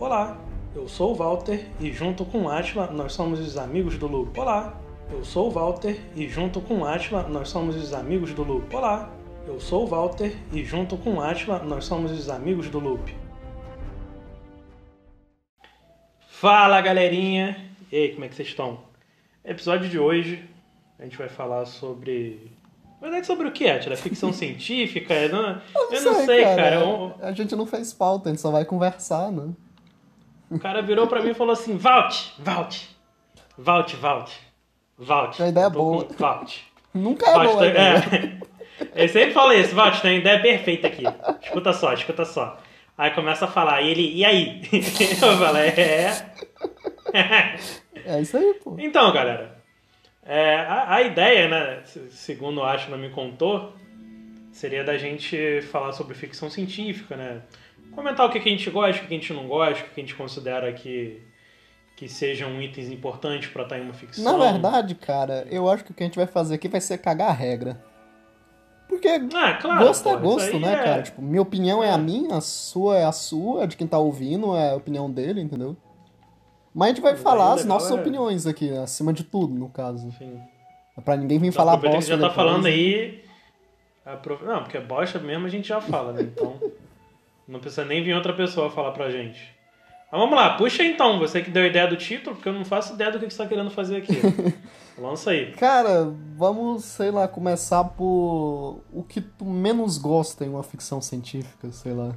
Olá, eu sou o Walter e junto com Atila nós somos os amigos do Loop. Olá, eu sou o Walter e junto com Atila nós somos os amigos do Loop. Olá, eu sou o Walter e junto com Atila nós somos os amigos do Loop. Fala galerinha! E aí, como é que vocês estão? Episódio de hoje a gente vai falar sobre. Na verdade, sobre o que é? Atila? Ficção científica? Eu não, eu não sei, cara. Eu- A gente não fez pauta, a gente só vai conversar, né? O cara virou pra mim e falou assim: Valt, Valt, Valt, Valt, Valt. A ideia é Tô com boa. Valt. Nunca é Valt, boa, tem- né? é. Eu sempre falo isso, Valt, tem uma ideia perfeita aqui. Escuta só, escuta só. Aí começa a falar, e ele, e aí? Eu falo, é. É isso aí, pô. Então, galera, é, a, a ideia, né, se- segundo o Ashna me contou, seria da gente falar sobre ficção científica, né? Comentar o que, a gente gosta, o que a gente não gosta, o que a gente considera que, que sejam itens importantes pra estar em uma ficção. Na verdade, cara, eu acho que o que a gente vai fazer aqui vai ser cagar a regra. Porque Ah, claro. gosto pô, é gosto, aí né, é- cara? Tipo, minha opinião é a minha, a sua é a sua, a de quem tá ouvindo é a opinião dele, entendeu? Mas a gente vai Mas falar aí as nossas é- opiniões aqui, acima de tudo, no caso. Enfim. Pra ninguém vir Então, falar aproveita que bosta já tá depois. falando aí. apro- Não, porque bosta mesmo a gente já fala, né? Então. Não precisa nem vir outra pessoa falar pra gente. Mas vamos lá, puxa então, você que deu a ideia do título, porque eu não faço ideia do que você tá querendo fazer aqui. Lança aí. Cara, vamos, sei lá, começar por o que tu menos gosta em uma ficção científica, sei lá.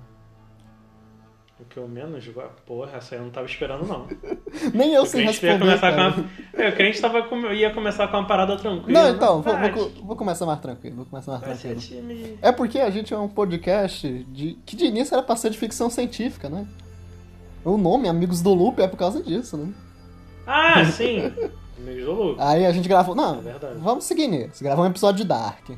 O que eu menos gosto. Porra, essa aí eu não tava esperando, não. Nem eu Eu sei creio que ia responder, começar cara. com uma... Eu creio que tava com... ia começar com uma parada tranquila. Não, então, vou, vou, vou começar mais tranquilo, vou começar mais vai tranquilo. time. É porque a gente é um podcast de, que de início era pra ser de ficção científica, né? O nome, Amigos do Loop, é por causa disso, né? Ah, sim! Amigos do Lu. Aí a gente gravou. Não, É verdade. vamos seguir nisso. Gravamos um episódio de Dark.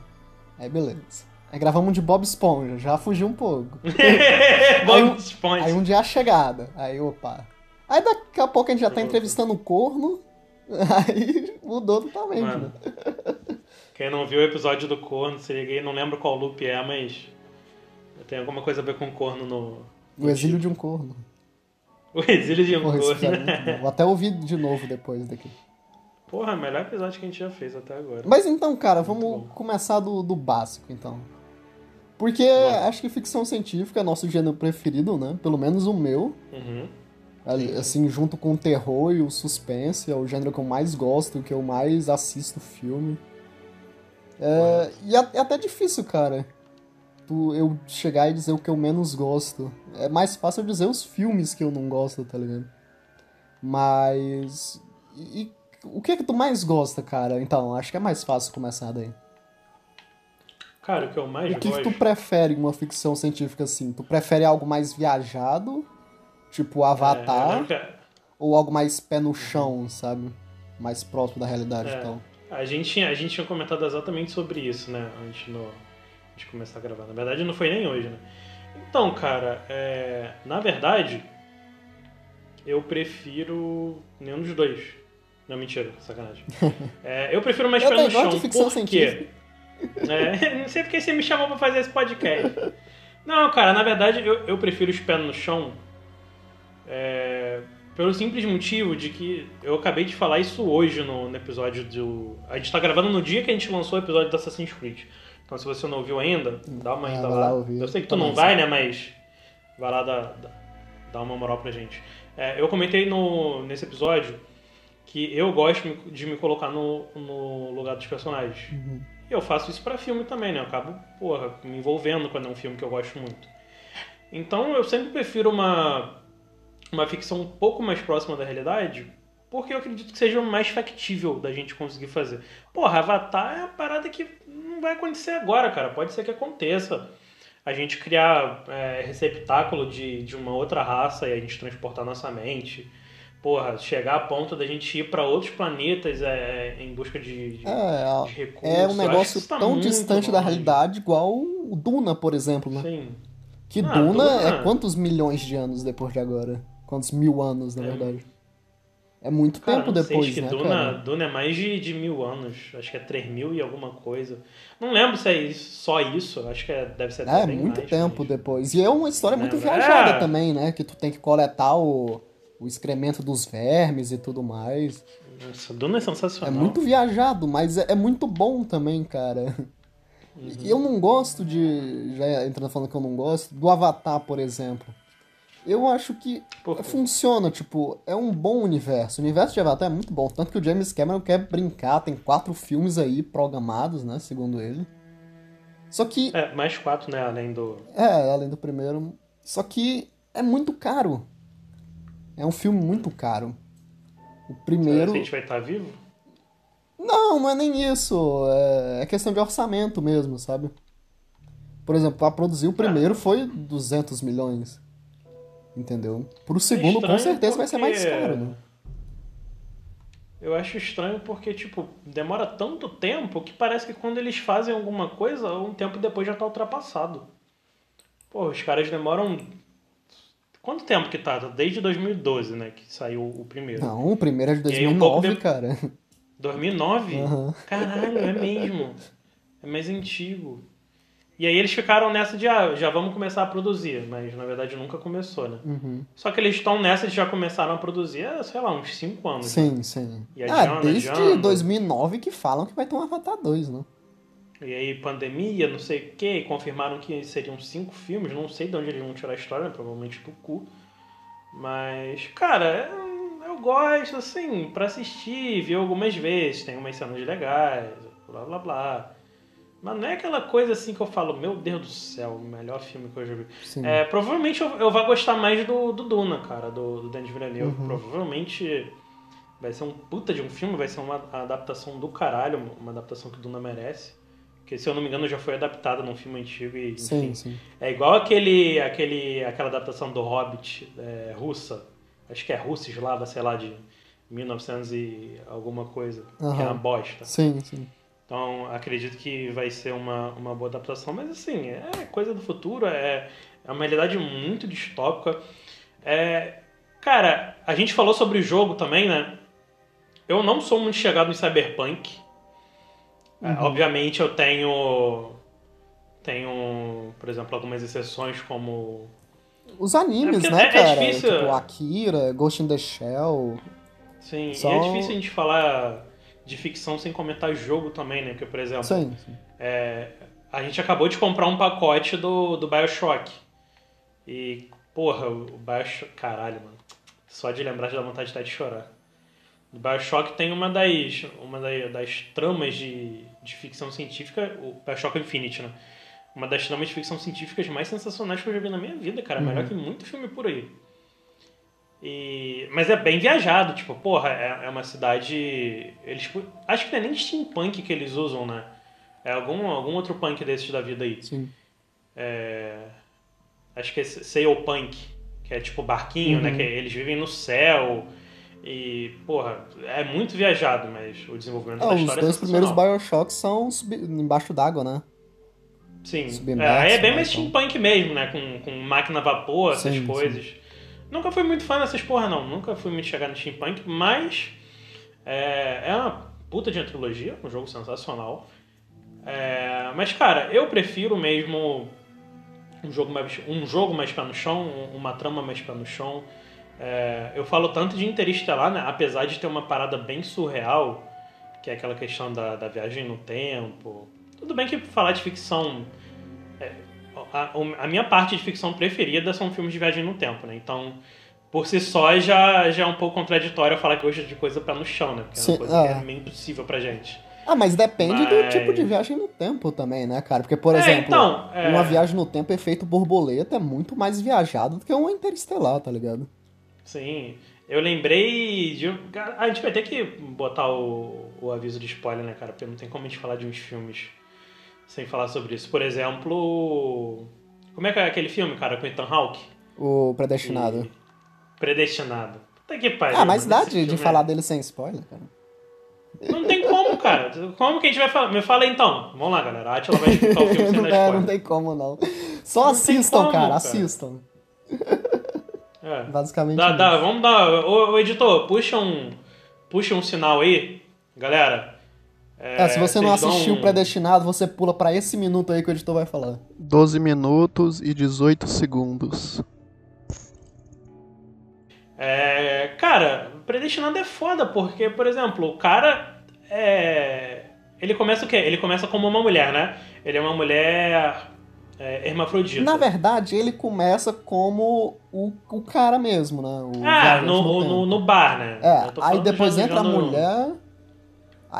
Aí beleza. Aí gravamos um de Bob Esponja, já fugiu um pouco. Bob um- Esponja. Aí um dia a chegada. Aí, opa. Aí daqui a pouco a gente já tá entrevistando o corno. Aí mudou totalmente, Mano. né? Quem não viu o episódio do corno, se liga aí, não lembro qual loop é, mas tem alguma coisa a ver com corno no. O exílio de um corno. O exílio de um Porra, corno. é bom. Vou até ouvir de novo depois daqui. Porra, melhor episódio que a gente já fez até agora. Mas então, cara, Muito vamos bom. começar do, do básico, então. Porque acho que ficção científica é nosso gênero preferido, né? Pelo menos o meu. Uhum. Assim, junto com o terror e o suspense, é o gênero que eu mais gosto, que eu mais assisto filme. É, e é, é até difícil, cara. Tu, eu chegar e dizer o que eu menos gosto. É mais fácil eu dizer os filmes que eu não gosto, tá ligado? Mas. E, e o que é que tu mais gosta, cara? Então, acho que é mais fácil começar daí. Cara, o que eu mais O que, que gosto. tu prefere em uma ficção científica assim? Tu prefere algo mais viajado? Tipo É, Avatar? que Ou algo mais pé no chão, sabe? Mais próximo da realidade É. e tal. a, gente, tinha- a gente tinha comentado exatamente sobre isso, né? Antes no, de começar a gravar. Na verdade, não foi nem hoje, né? Então, cara, é, na verdade, eu prefiro nenhum dos dois. Não, mentira, sacanagem. É, eu prefiro mais Eu pé no chão. de É, não sei porque você me chamou pra fazer esse podcast. Não, cara, na verdade eu, eu prefiro os pés no chão é, pelo simples motivo de que eu acabei de falar isso hoje no, no episódio do. A gente tá gravando no dia que a gente lançou o episódio do Assassin's Creed. Então se você não ouviu ainda, dá uma Ah, ida vai lá. Eu sei que tu Também não vai, né? Mas vai lá dar, dar, dar uma moral pra gente. É, eu comentei no, nesse episódio que eu gosto de me colocar no, no lugar dos personagens. Uhum. E eu faço isso pra filme também, né? Eu acabo, porra, me envolvendo quando é um filme que eu gosto muito. Então eu sempre prefiro uma, uma ficção um pouco mais próxima da realidade, porque eu acredito que seja mais factível da gente conseguir fazer. Porra, Avatar é uma parada que não vai acontecer agora, cara. Pode ser que aconteça. A gente criar é, receptáculo de, de uma outra raça e a gente transportar nossa mente. Porra, chegar a ponto da gente ir pra outros planetas é, em busca de, de, É, de recursos. é um negócio que tá tão distante da realidade igual o Duna, por exemplo, né? Sim. Que Ah, Duna, Duna- é quantos milhões de anos depois de agora? Quantos mil anos, na É. verdade? É muito Cara, tempo depois, acho que né, Duna, cara? Duna é mais de, de mil anos. Acho que é três mil e alguma coisa. Não lembro se é isso- só isso. Acho que é- deve ser É, muito mais, tempo mas- depois. E é uma história muito viajada É. também, né? Que tu tem que coletar o, o excremento dos vermes e tudo mais. Nossa, Duna é É sensacional. muito viajado, mas é, é muito bom também, cara. E eu não gosto de. Já entrando falando que eu não gosto, do Avatar, por exemplo. Eu acho que funciona, tipo, é um bom universo. O universo de Avatar é muito bom. Tanto que o James Cameron quer brincar, tem quatro filmes aí programados, né? Segundo ele. Só que É, mais quatro, né? Além do. é, além do primeiro. Só que é muito caro. É um filme muito caro. O Será primeiro. que a gente vai estar vivo? Não, não é nem isso. É é questão de orçamento mesmo, sabe? Por exemplo, pra produzir o primeiro foi 200 milhões. Entendeu? Pro segundo, com É estranho certeza, vai ser mais porque- caro, né? Eu acho estranho porque, tipo, demora tanto tempo que parece que quando eles fazem alguma coisa, um tempo depois já tá ultrapassado. Pô, os caras demoram. Quanto tempo que tá? Desde 2012, né? Que saiu o primeiro. Não, o primeiro é de E aí, um pouco 2009, de- cara. 2009? Aham. Caralho, é mesmo. É mais antigo. E aí eles ficaram nessa de, ah, já vamos começar a produzir. Mas na verdade nunca começou, né? Uhum. Só que eles estão nessa de já começaram a produzir, há, sei lá, uns 5 anos. Sim, sim. E ah, desde adianta. 2009 que falam que vai ter um Avatar 2, né? E aí, pandemia, não sei o que, confirmaram que seriam cinco filmes, não sei de onde eles vão tirar a história, né? provavelmente do cu. Mas, cara, eu, gosto, assim, pra assistir, ver algumas vezes, tem umas cenas legais, blá blá blá. Mas não é aquela coisa assim que eu falo, meu Deus do céu, o melhor filme que eu já vi. Sim. É, provavelmente eu, eu vou gostar mais do, do Duna, cara, do, do Denis Villeneuve. Uhum. Provavelmente vai ser um puta de um filme, vai ser uma adaptação do caralho, uma adaptação que o Duna merece. Porque, se eu não me engano, já foi adaptada num filme antigo e, enfim. Sim, sim. É igual aquele, aquele, aquela adaptação do Hobbit é, russa. Acho que é russa, eslava, sei lá, de 1900 e alguma coisa. Que é uma bosta. Sim, sim. Então, acredito que vai ser uma, uma boa adaptação, mas assim, é coisa do futuro, é, é uma realidade muito distópica. É, cara, a gente falou sobre o jogo também, né? Eu não sou muito chegado em Cyberpunk. É, Uhum. obviamente eu tenho. Tenho, por exemplo, algumas exceções como. Os animes, É né, é- é cara? difícil- Tipo, Akira, Ghost in the Shell. Sim, Só- e é difícil a gente falar de ficção sem comentar jogo também, né? Porque, por exemplo, Sim, sim. É, a gente acabou de comprar um pacote do, do Bioshock. E, porra, o Bioshock. Caralho, mano. Só de lembrar já dá vontade até de chorar. O Bioshock tem uma das, uma das, das tramas de, de ficção científica, o Bioshock Infinite, né? Uma das tramas de ficção científicas mais sensacionais que eu já vi na minha vida, cara. Uhum. Melhor que muito filme por aí. E, mas é bem viajado, tipo, porra, é, é uma cidade. Eles, acho que não é nem steampunk que eles usam, né? É algum, algum outro punk desses da vida aí. sim. É, acho que é Sailpunk, que é tipo barquinho, Uhum. né? Que eles vivem no céu. E, porra, é muito viajado, mas o desenvolvimento Ah, da os história dois é primeiros. Bioshocks são embaixo d'água, né? Sim, é, aí é bem né, mais então. steampunk mesmo, né? Com, com máquina a vapor, essas Sim, coisas. Nunca fui muito fã dessas porra, não. Nunca fui muito chegar no steampunk, mas é, é uma puta de uma trilogia, um jogo sensacional. É, mas, cara, eu prefiro mesmo um jogo mais, um jogo mais pé no chão, um- uma trama mais pé no chão. É, eu falo tanto de Interestelar, né? Apesar de ter uma parada bem surreal, que é aquela questão da, da viagem no tempo. Tudo bem que falar de ficção. é, a, a minha parte de ficção preferida são filmes de viagem no tempo, né? Então, por si só, já, já é um pouco contraditório falar que gosto de coisa pé no chão, né? Porque é Sim, uma coisa que é. é meio impossível pra gente. Ah, mas depende do Mas- tipo de viagem no tempo também, né, cara? Porque, por É, exemplo, então, é- uma viagem no tempo efeito borboleta é muito mais viajado do que uma interestelar, tá ligado? Sim. Eu lembrei de. A gente vai ter que botar o, o aviso de spoiler, né, cara? Porque não tem como a gente falar de uns filmes sem falar sobre isso. Por exemplo. Como é que é aquele filme, cara, com Ethan Hawke? O Predestinado. E- Predestinado. Puta que pariu. Ah, mas dá de, de filme falar é- dele sem spoiler, cara. Não tem como, cara. Como que a gente vai falar? Me fala então. Vamos lá, galera. A Atila vai explicar o filme sem não, dar é, não spoiler. tem como, não. Só Não assistam, como, cara, cara. É. Basicamente Dá, isso. dá, vamos dar. Ô, ô, editor, puxa um, puxa um sinal aí, galera. É, se você não assistiu um- Predestinado, você pula pra esse minuto aí que o editor vai falar. 12 minutos e 18 segundos. É, cara, predestinado é foda, porque, por exemplo, o cara é. Ele começa o quê? Ele começa como uma mulher, né? Ele é uma mulher é, hermafrodita. Na verdade, ele começa como o, o cara mesmo, né? O ah, no, no no, bar, né? É, aí depois já- entra já a no- mulher.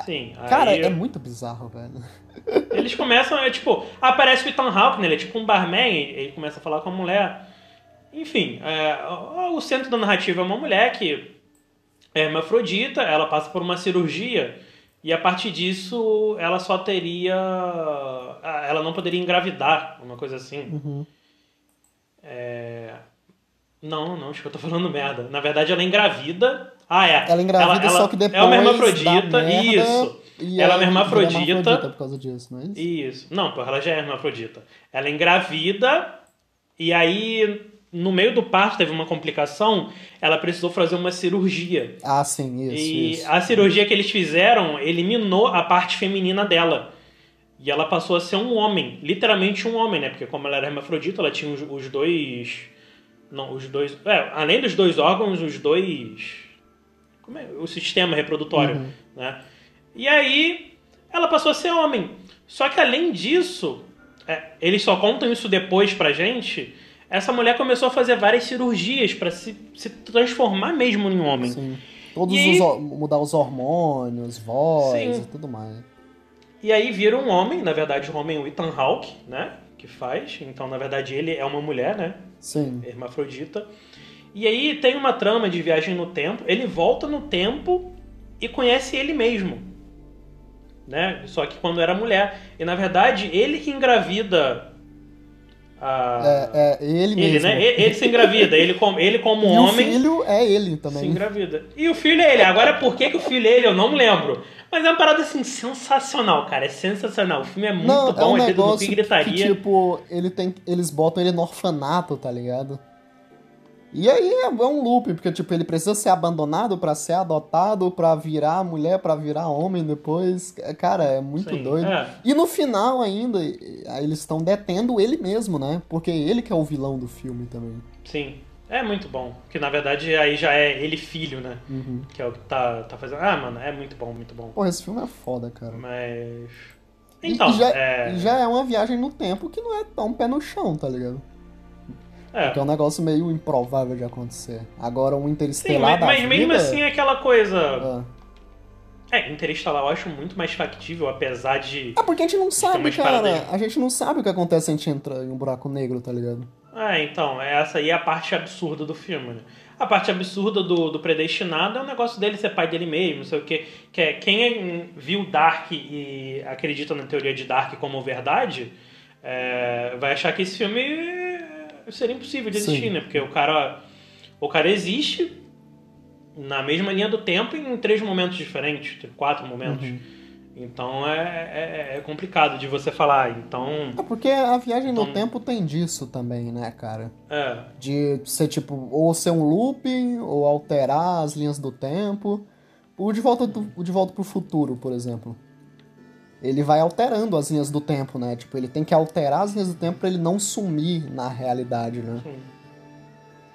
Sim, Cara, aí é muito bizarro, velho. eles começam, é tipo, aparece o Ethan Hawke, né? Ele é tipo um barman, e ele começa a falar com a mulher. Enfim, é, o o centro da narrativa é uma mulher que é hermafrodita, ela passa por uma cirurgia e a partir disso ela só teria. Ela não poderia engravidar, uma coisa assim. Uhum. É, Não, não, acho que eu tô falando merda. Na verdade, ela engravida. Ah, é. Ela engravida, só que depois. É uma hermafrodita, merda, isso. E Ela é uma vira hermafrodita. por causa disso, não é isso? Isso. Não, pô, ela já é hermafrodita. Ela engravida e aí, no meio do parto, teve uma complicação, ela precisou fazer uma cirurgia. Ah, sim, isso, e isso. a cirurgia que eles fizeram eliminou a parte feminina dela. E ela passou a ser um homem, literalmente um homem, né? Porque como ela era hermafrodita, ela tinha os, os dois. Não, os dois. É, além dos dois órgãos, os dois. Como é? O sistema reprodutório, Uhum. né? E aí ela passou a ser homem. Só que além disso, é, eles só contam isso depois pra gente. Essa mulher começou a fazer várias cirurgias pra se, se transformar mesmo em um homem. Sim. Todos E aí- os. ho- mudar os hormônios, voz Sim. e tudo mais. E aí vira um homem, na verdade, o homem Ethan Hawke, né? Que faz. Então, na verdade, ele é uma mulher, né? Sim. Hermafrodita. E aí tem uma trama de viagem no tempo. Ele volta no tempo e conhece ele mesmo. Né? Só que quando era mulher. E na verdade, ele que engravida a. É, é ele ele, mesmo. né? Ele, ele se engravida. Ele como, ele como E homem. o filho é ele Se também. engravida. E o filho é ele. Agora, por que, que o filho é ele, eu não me lembro. Mas é uma parada assim, sensacional, cara. É sensacional. O filme é muito Não, bom, é um é dedo no cu negócio que, gritaria. tipo, ele tem, eles botam ele no orfanato, tá ligado? E aí é, é um loop, porque, tipo, ele precisa ser abandonado pra ser adotado, pra virar mulher, pra virar homem depois. Cara, é muito Sim, doido. é. E no final ainda, eles estão detendo ele mesmo, né? Porque ele que é o vilão do filme também. Sim. É muito bom. Que na verdade aí já é ele filho, né? Uhum. Que é o que tá, tá fazendo. Ah, mano, é muito bom, muito bom. Porra, esse filme é foda, cara. Mas. Então, e já, é. já é uma viagem no tempo que não é tão pé no chão, tá ligado? É. Que é um negócio meio improvável de acontecer. Agora, um Sim, interestelar mas, da mas vida... mesmo assim é aquela coisa. Ah. É, Interestelar eu acho muito mais factível, apesar de. Ah, porque a gente não sabe, cara. A gente não sabe o que acontece se a gente entra em um buraco negro, tá ligado? Ah, então, essa aí é a parte absurda do filme, né? A parte absurda do, do predestinado é o negócio dele ser pai dele mesmo, não sei o quê. Que é, quem é- viu Dark e acredita na teoria de Dark como verdade, é, vai achar que esse filme seria impossível de existir, Sim. né? Porque o cara, o cara existe na mesma linha do tempo em três momentos diferentes, quatro momentos. Uhum. Então é, é, é complicado de você falar. Então, É porque a viagem no Então- tempo tem disso também, né, cara? é. De ser tipo, ou ser um looping, ou alterar as linhas do tempo. O De Volta, do, o de volta pro Futuro, por exemplo. Ele vai alterando as linhas do tempo, né? Tipo, ele tem que alterar as linhas do tempo pra ele não sumir na realidade, né? Sim.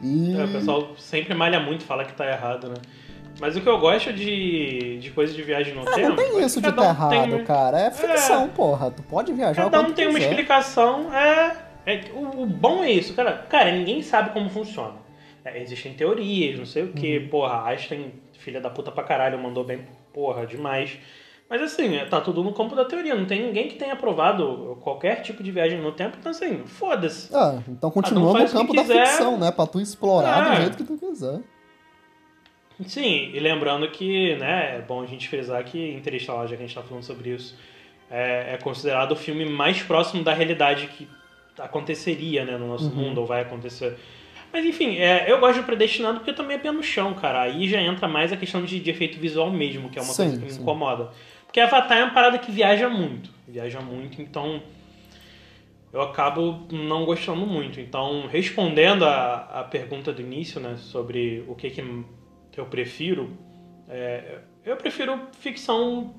E... É, o pessoal sempre malha muito, fala que tá errado, né? Mas o que eu gosto de, de coisa de viagem no Ah, tempo. não tem é isso de tá um tem errado, uma- cara. É ficção, porra. Tu pode viajar Cada um tem uma quiser. explicação. É, é, o, o bom é isso, cara. Cara, ninguém sabe como funciona. É, existem teorias, não sei o que. Uhum. Porra, Einstein, filha da puta pra caralho, mandou bem, porra, demais. Mas assim, é, tá tudo no campo da teoria. Não tem ninguém que tenha aprovado qualquer tipo de viagem no tempo. Então, assim, foda-se. Ah, então continua no campo da ficção, né? Pra tu explorar É. do jeito que tu quiser. Sim, e lembrando que, né, é bom a gente frisar que Interestelar, já que a gente tá falando sobre isso, é, é considerado o filme mais próximo da realidade que aconteceria, né, no nosso Uhum. mundo, ou vai acontecer. Mas enfim, é, eu gosto de Predestinado porque também é pé no chão, cara. Aí já entra mais a questão de, de efeito visual mesmo, que é uma Sim, coisa que me sim. incomoda. Porque Avatar é uma parada que viaja muito. Viaja muito, então. eu acabo não gostando muito. Então, respondendo a, a pergunta do início, né, sobre o que, que eu prefiro, é, eu prefiro ficção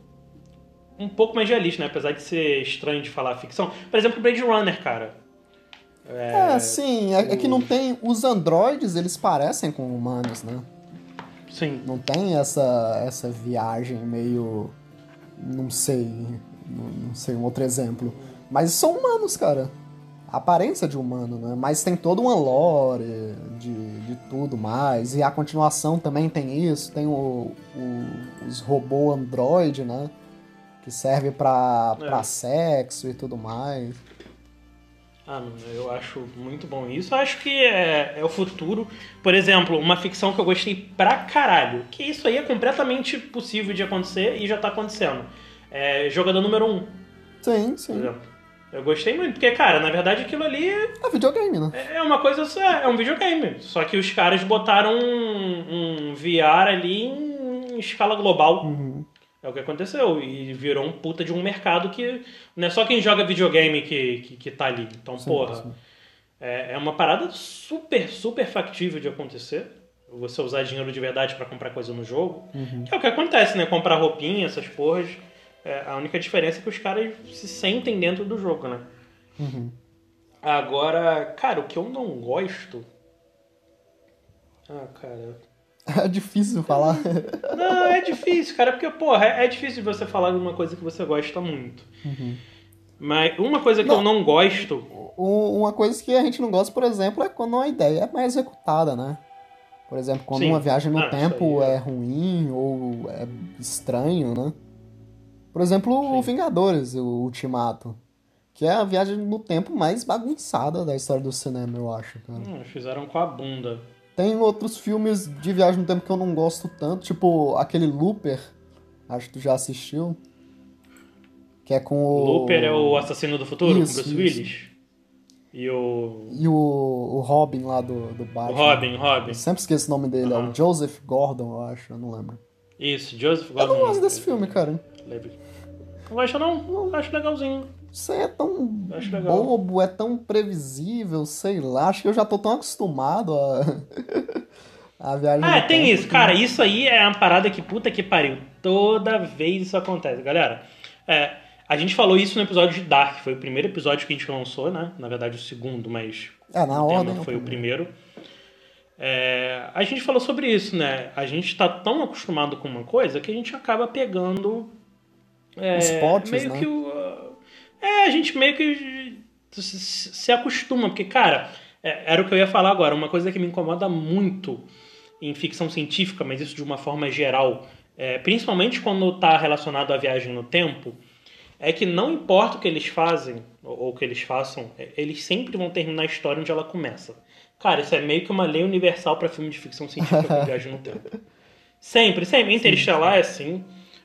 um pouco mais realista, né? Apesar de ser estranho de falar ficção. Por exemplo, Blade Runner, cara. É, é sim. É, é, que não tem... Os androides, eles parecem com humanos, né? Sim. Não tem essa, essa viagem meio... Não sei... Não sei um outro exemplo. Mas são humanos, cara. A aparência de humano, né? Mas tem todo uma lore de, de tudo mais. E a continuação também tem isso. Tem o, o os robôs android, né? que serve pra, é. pra sexo e tudo mais. Ah, eu acho muito bom isso. Eu acho que é, é, o futuro. Por exemplo, uma ficção que eu gostei pra caralho. Que isso aí é completamente possível de acontecer e já tá acontecendo. É jogador número 1. Um, sim, sim. Eu gostei muito, porque, cara, na verdade aquilo ali. É videogame, né? É uma coisa. É, é um videogame. Só que os caras botaram um, um VR ali em escala global. Uhum. É o que aconteceu. E virou um puta de um mercado que não é só quem joga videogame que, que, que tá ali. Então, sim, porra. Sim. É, é uma parada super, super factível de acontecer. Você usar dinheiro de verdade para comprar coisa no jogo. Uhum. Que é o que acontece, né? Comprar roupinha, essas porras. É, a única diferença é que os caras se sentem dentro do jogo, né? Uhum. Agora, cara, o que eu não gosto. Ah, cara. É difícil falar. Não, é difícil, cara, porque, porra, é, é difícil você falar de uma coisa que você gosta muito. Uhum. Mas uma coisa que não, eu não gosto. Uma coisa que a gente não gosta, por exemplo, é quando uma ideia é mais executada, né? Por exemplo, quando Sim. uma viagem no ah, tempo é. é. ruim ou é estranho, né? Por exemplo, Sim. o Vingadores, o Ultimato. Que é a viagem no tempo mais bagunçada da história do cinema, eu acho, cara. Hum, fizeram com a bunda. Tem outros filmes de viagem no tempo que eu não gosto tanto, tipo aquele Looper, acho que tu já assistiu. Que é com o. Looper é o Assassino do Futuro, isso, com Bruce Willis. E o. E o, o Robin lá do, do Batman. O Robin, Robin. Eu sempre esqueço o nome dele, uhum. é o Joseph Gordon, eu acho, eu não lembro. Isso, Joseph Gordon. Eu não gosto desse filme, cara. Lembro. Não não? Não, acho legalzinho. Isso aí é tão bobo, é tão previsível, sei lá. Acho que eu já tô tão acostumado a, a viagem. Ah, tem isso, que... cara. Isso aí é uma parada que puta que pariu. Toda vez isso acontece. Galera, é, a gente falou isso no episódio de Dark. Foi o primeiro episódio que a gente lançou, né? Na verdade, o segundo, mas. É, na ordem. Foi o primeiro. É, a gente falou sobre isso, né? A gente tá tão acostumado com uma coisa que a gente acaba pegando. É, Os potes, meio né? que o é, a gente meio que se acostuma, porque, cara, é, era o que eu ia falar agora. Uma coisa que me incomoda muito em ficção científica, mas isso de uma forma geral, é, principalmente quando está relacionado à viagem no tempo, é que não importa o que eles fazem ou o que eles façam, é, eles sempre vão terminar a história onde ela começa. Cara, isso é meio que uma lei universal para filme de ficção científica com viagem no tempo. Sempre, sempre. Interestelar é assim.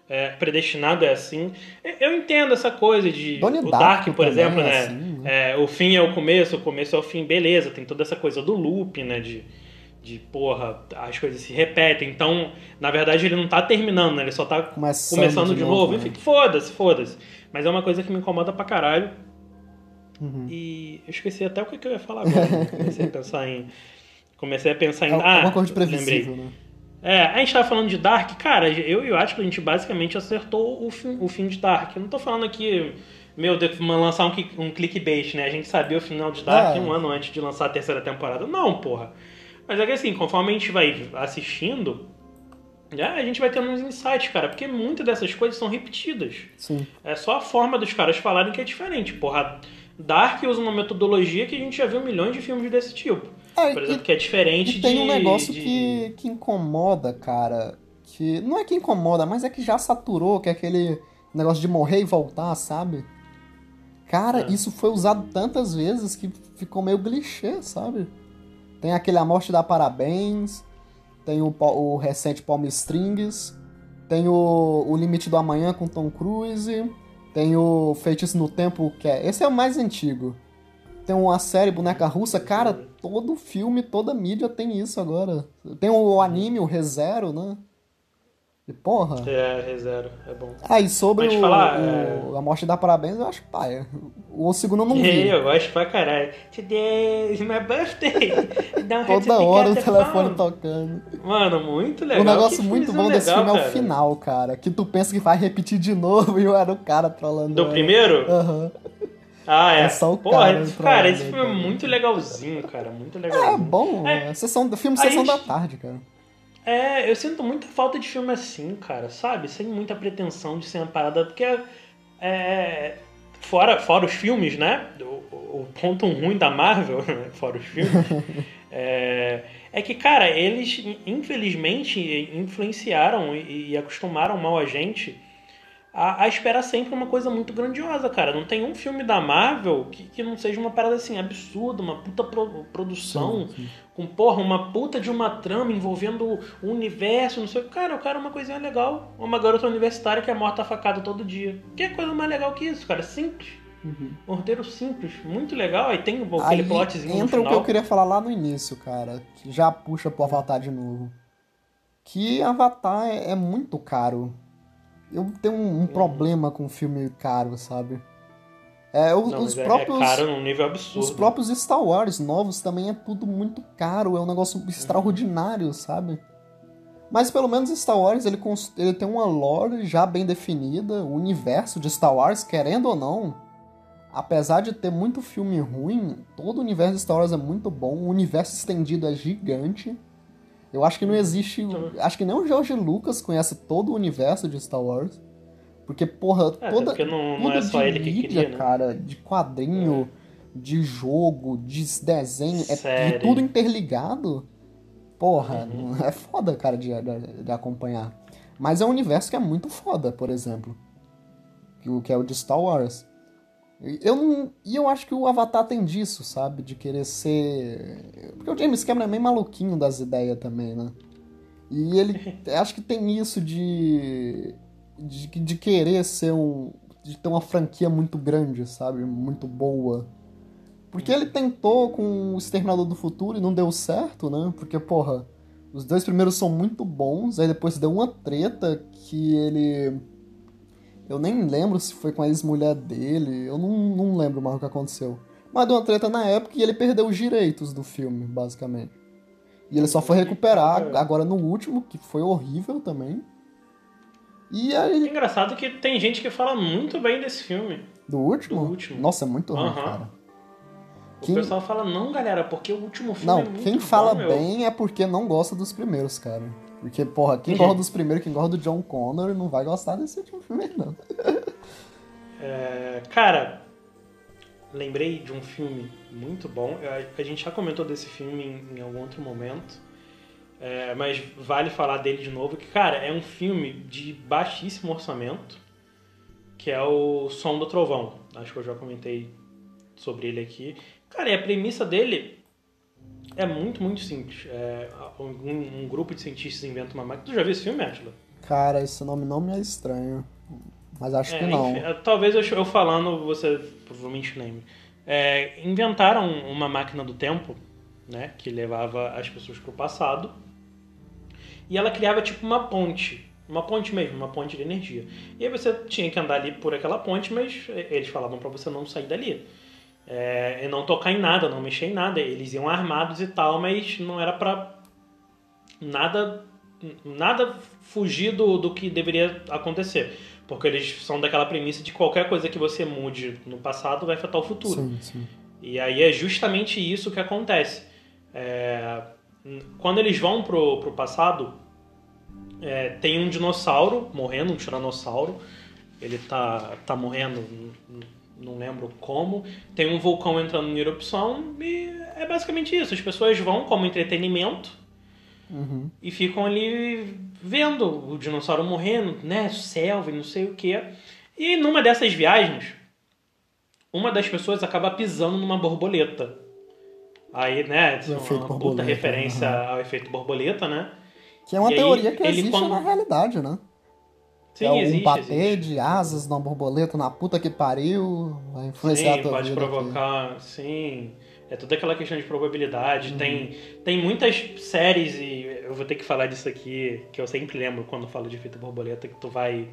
É, predestinado é assim. Eu entendo essa coisa de. Donnie o Dark, por exemplo, é né? Assim, né? É, o fim é o começo, o começo é o fim, beleza. Tem toda essa coisa do loop, né? De, de porra, as coisas se repetem. Então, na verdade, ele não tá terminando, né? Ele só tá começando, começando de, de novo. Né? Enfim, foda-se, foda-se. Mas é uma coisa que me incomoda pra caralho. Uhum. E eu esqueci até o que eu ia falar agora. Comecei a pensar em. Comecei a pensar em. É ah, uma coisa de previsível, lembrei. né? É, a gente tava falando de Dark, cara, eu e o Atlas, a gente basicamente acertou o fim, o fim de Dark. Eu não tô falando aqui, meu Deus, lançar um, um clickbait, né? A gente sabia o final de Dark é. um ano antes de lançar a terceira temporada. Não, porra. Mas é que assim, conforme a gente vai assistindo, já a gente vai tendo uns insights, cara, porque muitas dessas coisas são repetidas. Sim. É só a forma dos caras falarem que é diferente. Porra, Dark usa uma metodologia que a gente já viu milhões de filmes desse tipo. É, Por exemplo, e, que é diferente e tem de, um negócio de... que, que incomoda, cara. Que não é que incomoda, mas é que já saturou, que é aquele negócio de morrer e voltar, sabe? Cara, é. isso foi usado tantas vezes que ficou meio clichê, sabe? Tem aquele A Morte dá Parabéns, tem o, o recente Palm Strings, tem o, o Limite do Amanhã com Tom Cruise, tem o Feitiço no Tempo, que é. Esse é o mais antigo. Tem uma série Boneca Russa, cara, todo filme, toda mídia tem isso agora. Tem o anime, o ReZero, né? E porra. É, ReZero, é bom. Ah, e sobre o, falar, o- a morte da parabéns, eu acho paia. O segundo eu não vi. eu gosto pra caralho. Today is my birthday. Toda hora o the telefone phone. tocando. Mano, muito legal. o negócio muito bom desse legal, filme é o cara. final, cara. Que tu pensa que vai repetir de novo e eu era o cara trolando. Do ela. primeiro? Aham. Ah, é. É só o Porra, cara esse- cara, esse filme é muito legalzinho, cara. Muito É, legalzinho. bom. É. É. Sessão, filme Sessão gente- da Tarde, cara. É, eu sinto muita falta de filme assim, cara, sabe? Sem muita pretensão de ser uma parada, porque é, fora, fora os filmes, né? O, o ponto ruim da Marvel, né? fora os filmes, é, é que, cara, eles infelizmente influenciaram e, e acostumaram mal a gente a, a esperar sempre uma coisa muito grandiosa, cara. Não tem um filme da Marvel que, que não seja uma parada assim absurda, uma puta pro- produção Sim, sim. com porra, uma puta de uma trama envolvendo o universo, não sei o que. Cara, eu quero uma coisinha legal. Uma garota universitária que é morta a facada todo dia. Que coisa mais legal que isso, cara? Simples. Uhum. Um roteiro simples, muito legal. Aí tem aquele Aí plotzinho no entra o que final. eu queria falar lá no início, cara. Que já puxa pro Avatar de novo. Que Avatar é, é muito caro. Eu tenho um, um problema com filme caro, sabe? É, o- Não, os mas é- próprios. é caro num nível absurdo. Os próprios Star Wars novos também é tudo muito caro, é um negócio extraordinário, sabe? Mas pelo menos Star Wars ele, ele tem uma lore já bem definida, o universo de Star Wars, querendo ou não, apesar de ter muito filme ruim, todo o universo de Star Wars é muito bom, o universo estendido é gigante. Eu acho que não existe. Acho que nem o George Lucas conhece todo o universo de Star Wars. Porque, porra, É, toda, porque não, não é só de ele que mídia, queria, né? cara, de quadrinho, de jogo, de desenho, é de tudo interligado. Porra, Uhum. é foda, cara, de, de, de acompanhar. Mas é um universo que é muito foda, por exemplo. Que o que é o de Star Wars. Eu não, e eu acho que o Avatar tem disso, sabe? De querer ser. Porque o James Cameron é meio maluquinho das ideias também, né? E ele acho que tem isso de, de. de querer ser um. de ter uma franquia muito grande, sabe? Muito boa. Porque ele tentou com o Exterminador do Futuro e não deu certo, né? Porque, porra, os dois primeiros são muito bons, aí depois deu uma treta que ele. Eu nem lembro se foi com a ex-mulher dele, eu não, não lembro mais o que aconteceu. Mas deu uma treta na época e ele perdeu os direitos do filme, basicamente. E ele só foi recuperar agora no último, que foi horrível também. E É aí, engraçado que tem gente que fala muito bem desse filme. do último? Do último. Nossa, é muito ruim, Aham. cara. O Quem- pessoal fala, não, galera, porque o último filme Não, é muito quem fala bom, meu." bem é porque não gosta dos primeiros, cara. Porque, porra, quem gosta dos primeiros, quem gosta do John Connor, não vai gostar desse último filme, não. É, cara, lembrei de um filme muito bom. A, a gente já comentou desse filme em, em algum outro momento. É, mas vale falar dele de novo. Que, cara, é um filme de baixíssimo orçamento. Que é o Som do Trovão. Acho que eu já comentei sobre ele aqui. Cara, e a premissa dele é muito, muito simples. É, um, um grupo de cientistas inventa uma máquina. Tu já viu esse filme, Atila? Cara, esse nome não me é estranho. Mas acho É, que não. enfim, é, talvez eu, eu falando, você provavelmente lembre. É, inventaram uma máquina do tempo, né? Que levava as pessoas pro passado. E ela criava tipo uma ponte. Uma ponte mesmo, uma ponte de energia. E aí você tinha que andar ali por aquela ponte, mas eles falavam para você não sair dali. É, e não tocar em nada, não mexer em nada. Eles iam armados e tal, mas não era pra nada nada fugir do, do que deveria acontecer. Porque eles são daquela premissa de qualquer coisa que você mude no passado vai afetar o futuro. Sim, sim. E aí é justamente isso que acontece. É, quando eles vão pro, pro passado, é, tem um dinossauro morrendo, um tiranossauro. Ele tá, tá morrendo, não lembro como. Tem um vulcão entrando em erupção e é basicamente isso. As pessoas vão como entretenimento Uhum. e ficam ali vendo o dinossauro morrendo, né? Selva e não sei o que. E numa dessas viagens, uma das pessoas acaba pisando numa borboleta. Aí, né? O uma puta borboleta, referência aham. ao efeito borboleta, né? Que é uma E aí, teoria que ele existe quando- na realidade, né? Sim, é um existe, bater existe. de asas numa borboleta na puta que pariu, vai influenciar a Sim, tua pode vida aqui. provocar, sim. É toda aquela questão de probabilidade. Uhum. Tem, tem muitas séries e vou ter que falar disso aqui, que eu sempre lembro quando falo de Fita Borboleta, que tu vai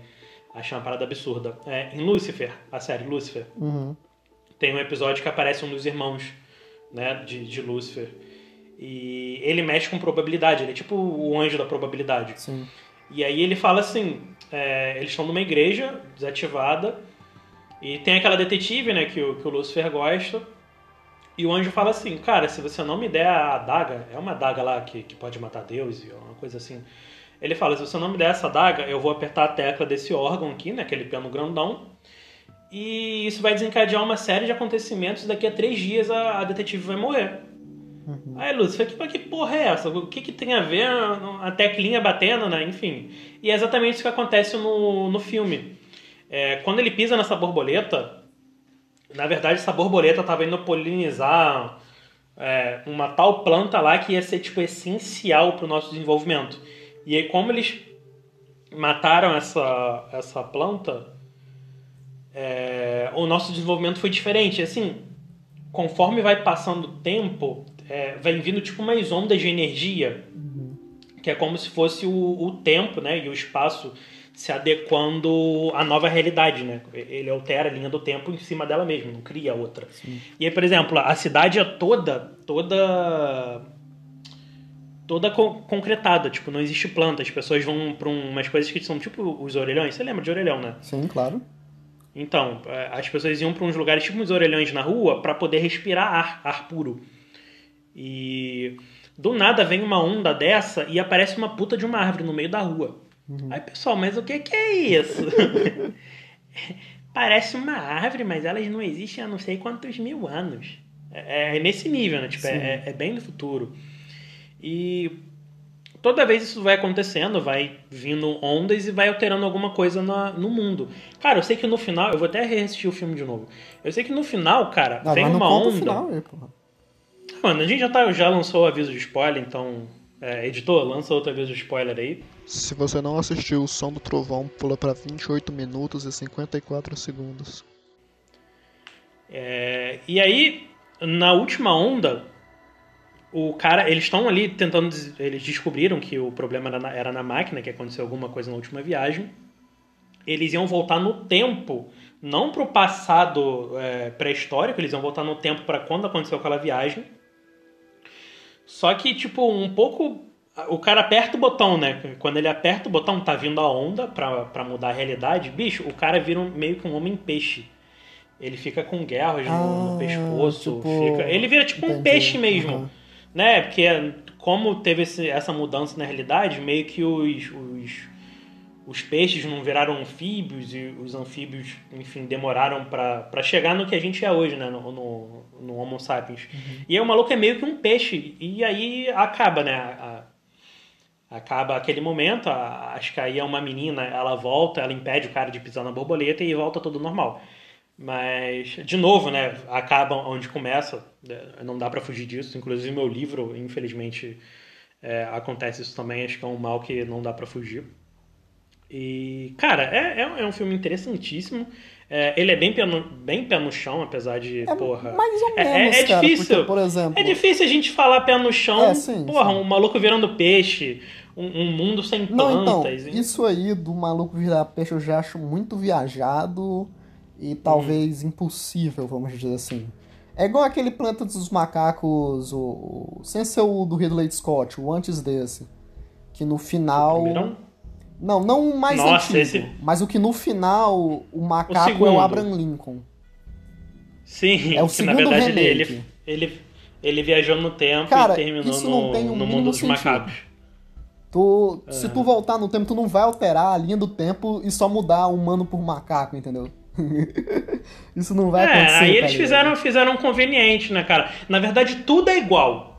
achar uma parada absurda. É, em Lucifer, a série Lucifer, Uhum. tem um episódio que aparece um dos irmãos, né, de, de Lucifer. E ele mexe com probabilidade, ele é tipo o anjo da probabilidade. Sim. E aí ele fala assim, é, eles estão numa igreja desativada e tem aquela detetive, né, que o, que o Lucifer gosta. E o anjo fala assim, cara, se você não me der a adaga, é uma adaga lá que, que pode matar Deus e uma coisa assim. Ele fala, se você não me der essa adaga, eu vou apertar a tecla desse órgão aqui, né, aquele piano grandão, e isso vai desencadear uma série de acontecimentos daqui a três dias a, a detetive vai morrer. Aí, Lúcifer, que, que porra é essa? O que, que tem a ver a, a teclinha batendo, né? Enfim. E é exatamente isso que acontece no, no filme. É, quando ele pisa nessa borboleta, na verdade essa borboleta estava indo polinizar é, uma tal planta lá que ia ser tipo essencial para o nosso desenvolvimento. E aí, como eles mataram essa, essa planta, é, o nosso desenvolvimento foi diferente. Assim, conforme vai passando o tempo, é, vai vindo tipo umas ondas de energia, que é como se fosse o, o tempo né, e o espaço se adequando à nova realidade, né? Ele altera a linha do tempo em cima dela mesmo, não cria outra. E aí, por exemplo, a cidade é toda, toda toda co- concretada, tipo, não existe planta, as pessoas vão para umas coisas que são tipo os orelhões, você lembra de orelhão, né? Sim, claro. Então, é, as pessoas iam para uns lugares tipo uns orelhões na rua para poder respirar ar, ar puro. E do nada vem uma onda dessa e aparece uma puta de uma árvore no meio da rua. Aí, pessoal, mas o que que é isso? Parece uma árvore, mas elas não existem há não sei quantos mil anos. É, é nesse nível, né? Tipo, é, é bem do futuro. E toda vez isso vai acontecendo, vai vindo ondas e vai alterando alguma coisa na- no mundo. Cara, eu sei que no final, eu vou até reassistir o filme de novo. Eu sei que no final, cara, Ah, não uma onda. o final aí, porra. Mano, a gente já, tá, já lançou o aviso de spoiler, então. é, editor, lança outro aviso de spoiler aí. Se você não assistiu o Som do Trovão, pula pra 28 minutos e 54 segundos. É, e aí, na última onda, o cara, eles estão ali tentando, eles descobriram que o problema era na, era na máquina, que aconteceu alguma coisa na última viagem. Eles iam voltar no tempo, não pro passado é, pré-histórico, eles iam voltar no tempo para quando aconteceu aquela viagem. Só que, tipo, um pouco. O cara aperta o botão, né? Quando ele aperta o botão, tá vindo a onda pra, pra mudar a realidade. Bicho, o cara vira um- meio que um homem-peixe. Ele fica com guerras no, no Ah, pescoço. tipo, fica- Ele vira tipo um entendi, peixe mesmo. aham. Né? Porque como teve esse- essa mudança na realidade, meio que os, os, os peixes não viraram anfíbios e os anfíbios, enfim, demoraram pra chegar no que a gente é hoje, né? No, no, no Homo sapiens. E aí o maluco é meio que um peixe. E aí acaba, né? A- acaba aquele momento, a- acho que aí é uma menina, ela volta, ela impede o cara de pisar na borboleta e volta tudo normal. Mas, de novo, né, acaba onde começa, né, não dá pra fugir disso. Inclusive, meu livro, infelizmente, é, acontece isso também. Acho que é um mal que não dá pra fugir. E, cara, é, é, um- é um filme interessantíssimo. É, ele é bem pé, no, bem pé no chão, apesar de, É porra... mais ou É- é- menos, é cara, difícil. porque, por exemplo... É difícil a gente falar pé no chão, É, sim, porra, sim. um maluco virando peixe, um, um mundo sem Não, então, plantas. hein? isso aí do maluco virar peixe eu já acho muito viajado e talvez Uhum. impossível, vamos dizer assim. É igual aquele Planeta dos Macacos, o, o- sem ser o do Ridley Scott, o antes desse. Que no final. Primeirão? Não, não o mais Nossa, antigo, esse- mas o que no final o macaco é segundo. o Abraham Lincoln. Sim, É o que na segundo verdade ele, remake. ele, ele, ele viajou no tempo Cara, e terminou no, o no mundo dos sentido. macacos. Tu, Se É. tu voltar no tempo, tu não vai alterar a linha do tempo e só mudar humano por macaco, entendeu? Isso não vai É, acontecer. aí tá eles ligado? fizeram, fizeram um conveniente, né, cara? Na verdade, tudo é igual.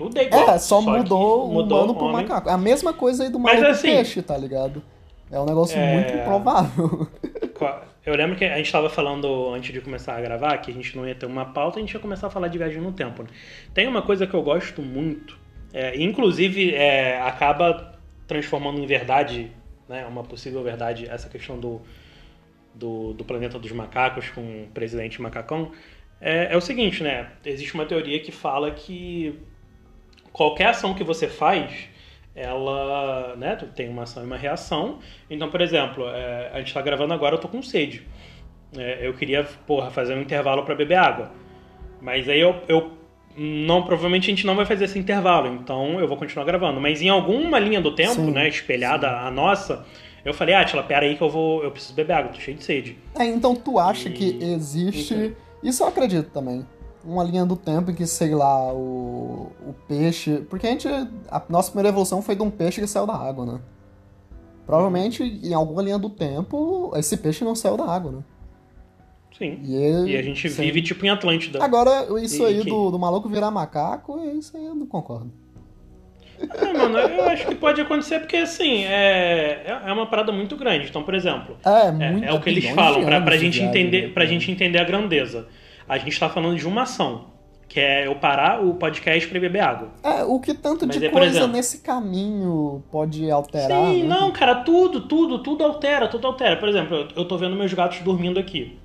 Tudo é igual. É, só, que mudou o mudou humano o pro macaco. É a mesma coisa aí do Mas maluco assim- peixe, tá ligado? É um negócio É. muito improvável. Eu lembro que a gente estava falando antes de começar a gravar que a gente não ia ter uma pauta, a gente ia começar a falar de viagem no tempo. Né? Tem uma coisa que eu gosto muito, é, inclusive é, acaba transformando em verdade, né, uma possível verdade, essa questão do, do, do planeta dos macacos com o presidente macacão. É, é o seguinte, né? Existe uma teoria que fala que qualquer ação que você faz ela né, tem uma ação e uma reação. Então, por exemplo, é, a gente está gravando agora, eu tô com sede. É, eu queria, porra, fazer um intervalo para beber água. Mas aí eu, eu não, provavelmente a gente não vai fazer esse intervalo, então eu vou continuar gravando. Mas em alguma linha do tempo, Sim, né, espelhada a nossa, eu falei, ah, Tila, pera aí que eu vou, eu preciso beber água, tô cheio de sede. É, então tu acha E- que existe. Então. Isso eu acredito também. Uma linha do tempo em que, sei lá, o, o peixe. Porque a gente. A nossa primeira evolução foi de um peixe que saiu da água, né? Provavelmente, em alguma linha do tempo, esse peixe não saiu da água, né? Sim. E, ele- E a gente sim. vive tipo em Atlântida. Agora, isso E- aí que- do, do maluco virar macaco, isso aí eu não concordo. É, mano, eu acho que pode acontecer porque, assim, é, é uma parada muito grande. Então, por exemplo, É, é, é o que eles falam, pra, pra gente entender, pra gente entender a grandeza. A gente tá falando de uma ação, que é eu parar o podcast pra beber água. É, o que tanto Mas de é, coisa exemplo- nesse caminho pode alterar. Sim, né? não, cara, tudo, tudo, tudo altera, tudo altera. Por exemplo, eu, eu tô vendo meus gatos dormindo aqui.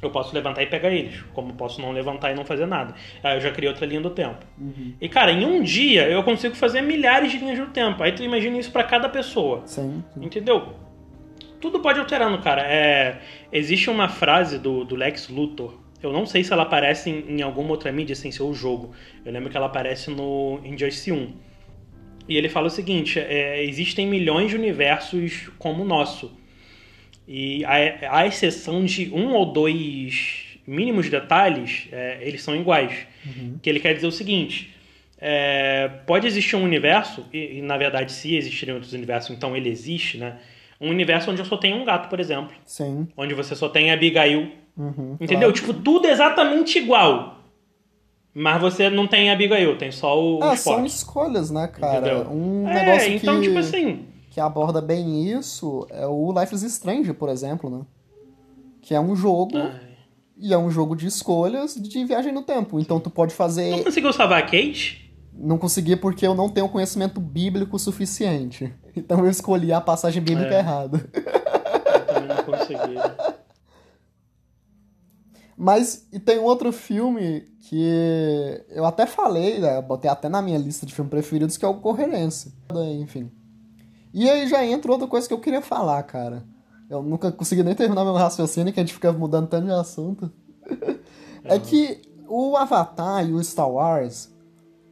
Eu posso levantar e pegar eles, como posso não levantar e não fazer nada. Aí eu já criei outra linha do tempo. Uhum. E, cara, em um dia eu consigo fazer milhares de linhas do tempo. Aí tu imagina isso pra cada pessoa. Sim, sim. Entendeu? Tudo pode alterando, cara. É, existe uma frase do, do Lex Luthor. Eu não sei se ela aparece em, em alguma outra mídia sem ser o jogo. Eu lembro que ela aparece no Injustice 1. E ele fala o seguinte: é, existem milhões de universos como o nosso. E a, a exceção de um ou dois mínimos detalhes, é, eles são iguais. Que ele quer dizer o seguinte: é, pode existir um universo, e, e, na verdade, se existirem outros universos, então ele existe, né? Um universo onde eu só tenho um gato, por exemplo. Sim. Onde você só tem a Abigail. Uhum, Entendeu? claro. Tipo, tudo exatamente igual. Mas você não tem a Abigail, tem só o Ah, esporte. são escolhas, né, cara? Entendeu? Um É, negócio então, que, tipo assim. que aborda bem isso é o Life is Strange, por exemplo, né? Que é um jogo, ai. e é um jogo de escolhas de viagem no tempo. Então tu pode Não fazer... conseguiu salvar a Kate? Não consegui porque eu não tenho conhecimento bíblico suficiente. Então eu escolhi a passagem bíblica É. errada. Eu também não consegui. Mas e tem outro filme que eu até falei, né? Botei até na minha lista de filmes preferidos, que é o Coherência. Enfim. E aí já entra outra coisa que eu queria falar, cara. Eu nunca consegui nem terminar meu raciocínio, que a gente fica mudando tanto de assunto. É que o Avatar e o Star Wars,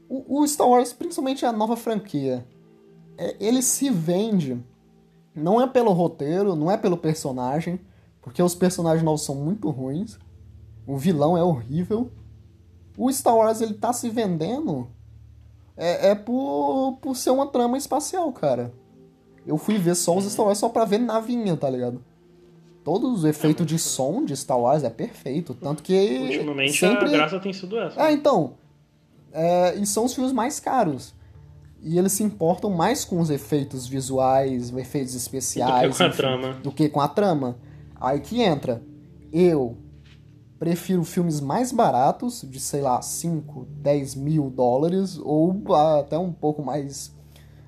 o, o Star Wars, principalmente a nova franquia, é- ele se vende, não é pelo roteiro, não é pelo personagem, porque os personagens novos são muito ruins, o vilão é horrível. O Star Wars ele tá se vendendo é, é por, por ser uma trama espacial, cara. Eu fui ver só os Star Wars só pra ver navinha, tá ligado? Todos os efeitos de som de Star Wars é perfeito, tanto que Ultimamente sempre... a graça tem sido essa. É, então. é, e são os filmes mais caros. E eles se importam mais com os efeitos visuais, efeitos especiais. Do que com a enfim, trama. Do que com a trama. Aí que entra. Eu prefiro filmes mais baratos, de sei lá, 5, 10 mil dólares, ou até um pouco mais.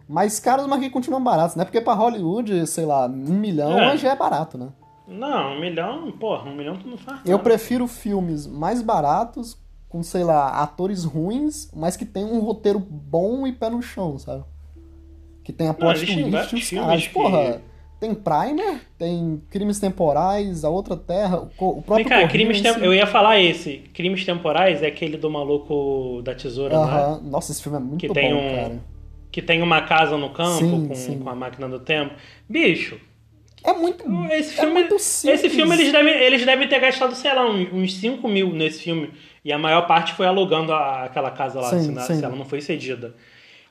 Mais caros, mas que continuam baratos, né? Porque pra Hollywood, sei lá, um milhão É. já é barato, né? Não, um milhão, porra, um milhão tu não faz. Eu prefiro filmes mais baratos, com, sei lá, atores ruins, mas que tem um roteiro bom e pé no chão, sabe? Que tenha plot existem twist e os caras. que- Porra, tem Primer, tem Crimes Temporais, A Outra Terra, o, o próprio Vem cá, crimes tem... eu ia falar esse. Crimes temporais é aquele do maluco da tesoura, né? Aham. Nossa, esse filme é muito Que bom, tem um- cara. Que tem uma casa no campo Sim, com, sim. com a máquina do tempo. Bicho, É muito, esse é filme. muito simples. esse filme eles devem, eles devem ter gastado, sei lá, uns, uns 5 mil nesse filme. E a maior parte foi alugando a- aquela casa lá, Sim, se, sim. se ela não foi cedida.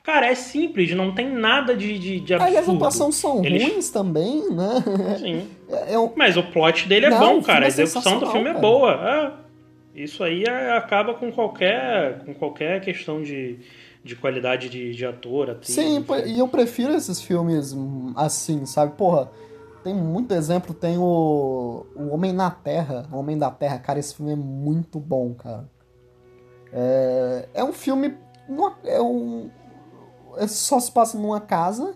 Cara, é simples, não tem nada de, de, de Aí as absurdo. atuações são Eles- ruins também, né? Sim. É, é um- Mas o plot dele é Não, bom, cara. A é execução do filme é cara. boa. É. Isso aí é- acaba com qualquer, com qualquer questão de, de qualidade de, de ator, atriz. Sim, e eu prefiro esses filmes assim, sabe? Porra, tem muito exemplo, tem o, o Homem na Terra, o Homem da Terra, cara, esse filme é muito bom, cara. É, é um filme, é um, só se passa numa casa,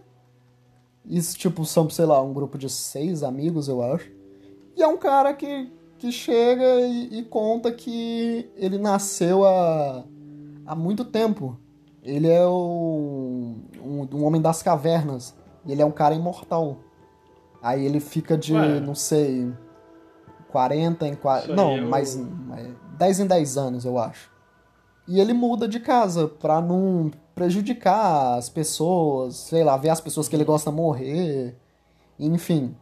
isso tipo, são, sei lá, um grupo de seis amigos, eu acho, e é um cara que, que chega e, e conta que ele nasceu há, há muito tempo. Ele é um, um, um Homem das Cavernas. E ele é um cara imortal. Aí ele fica de, Ué. não sei, 40 em 40. Isso aí Não, eu- mais, mais 10 em 10 anos, eu acho. E ele muda de casa pra não prejudicar as pessoas, sei lá, ver as pessoas que ele gosta morrer, enfim.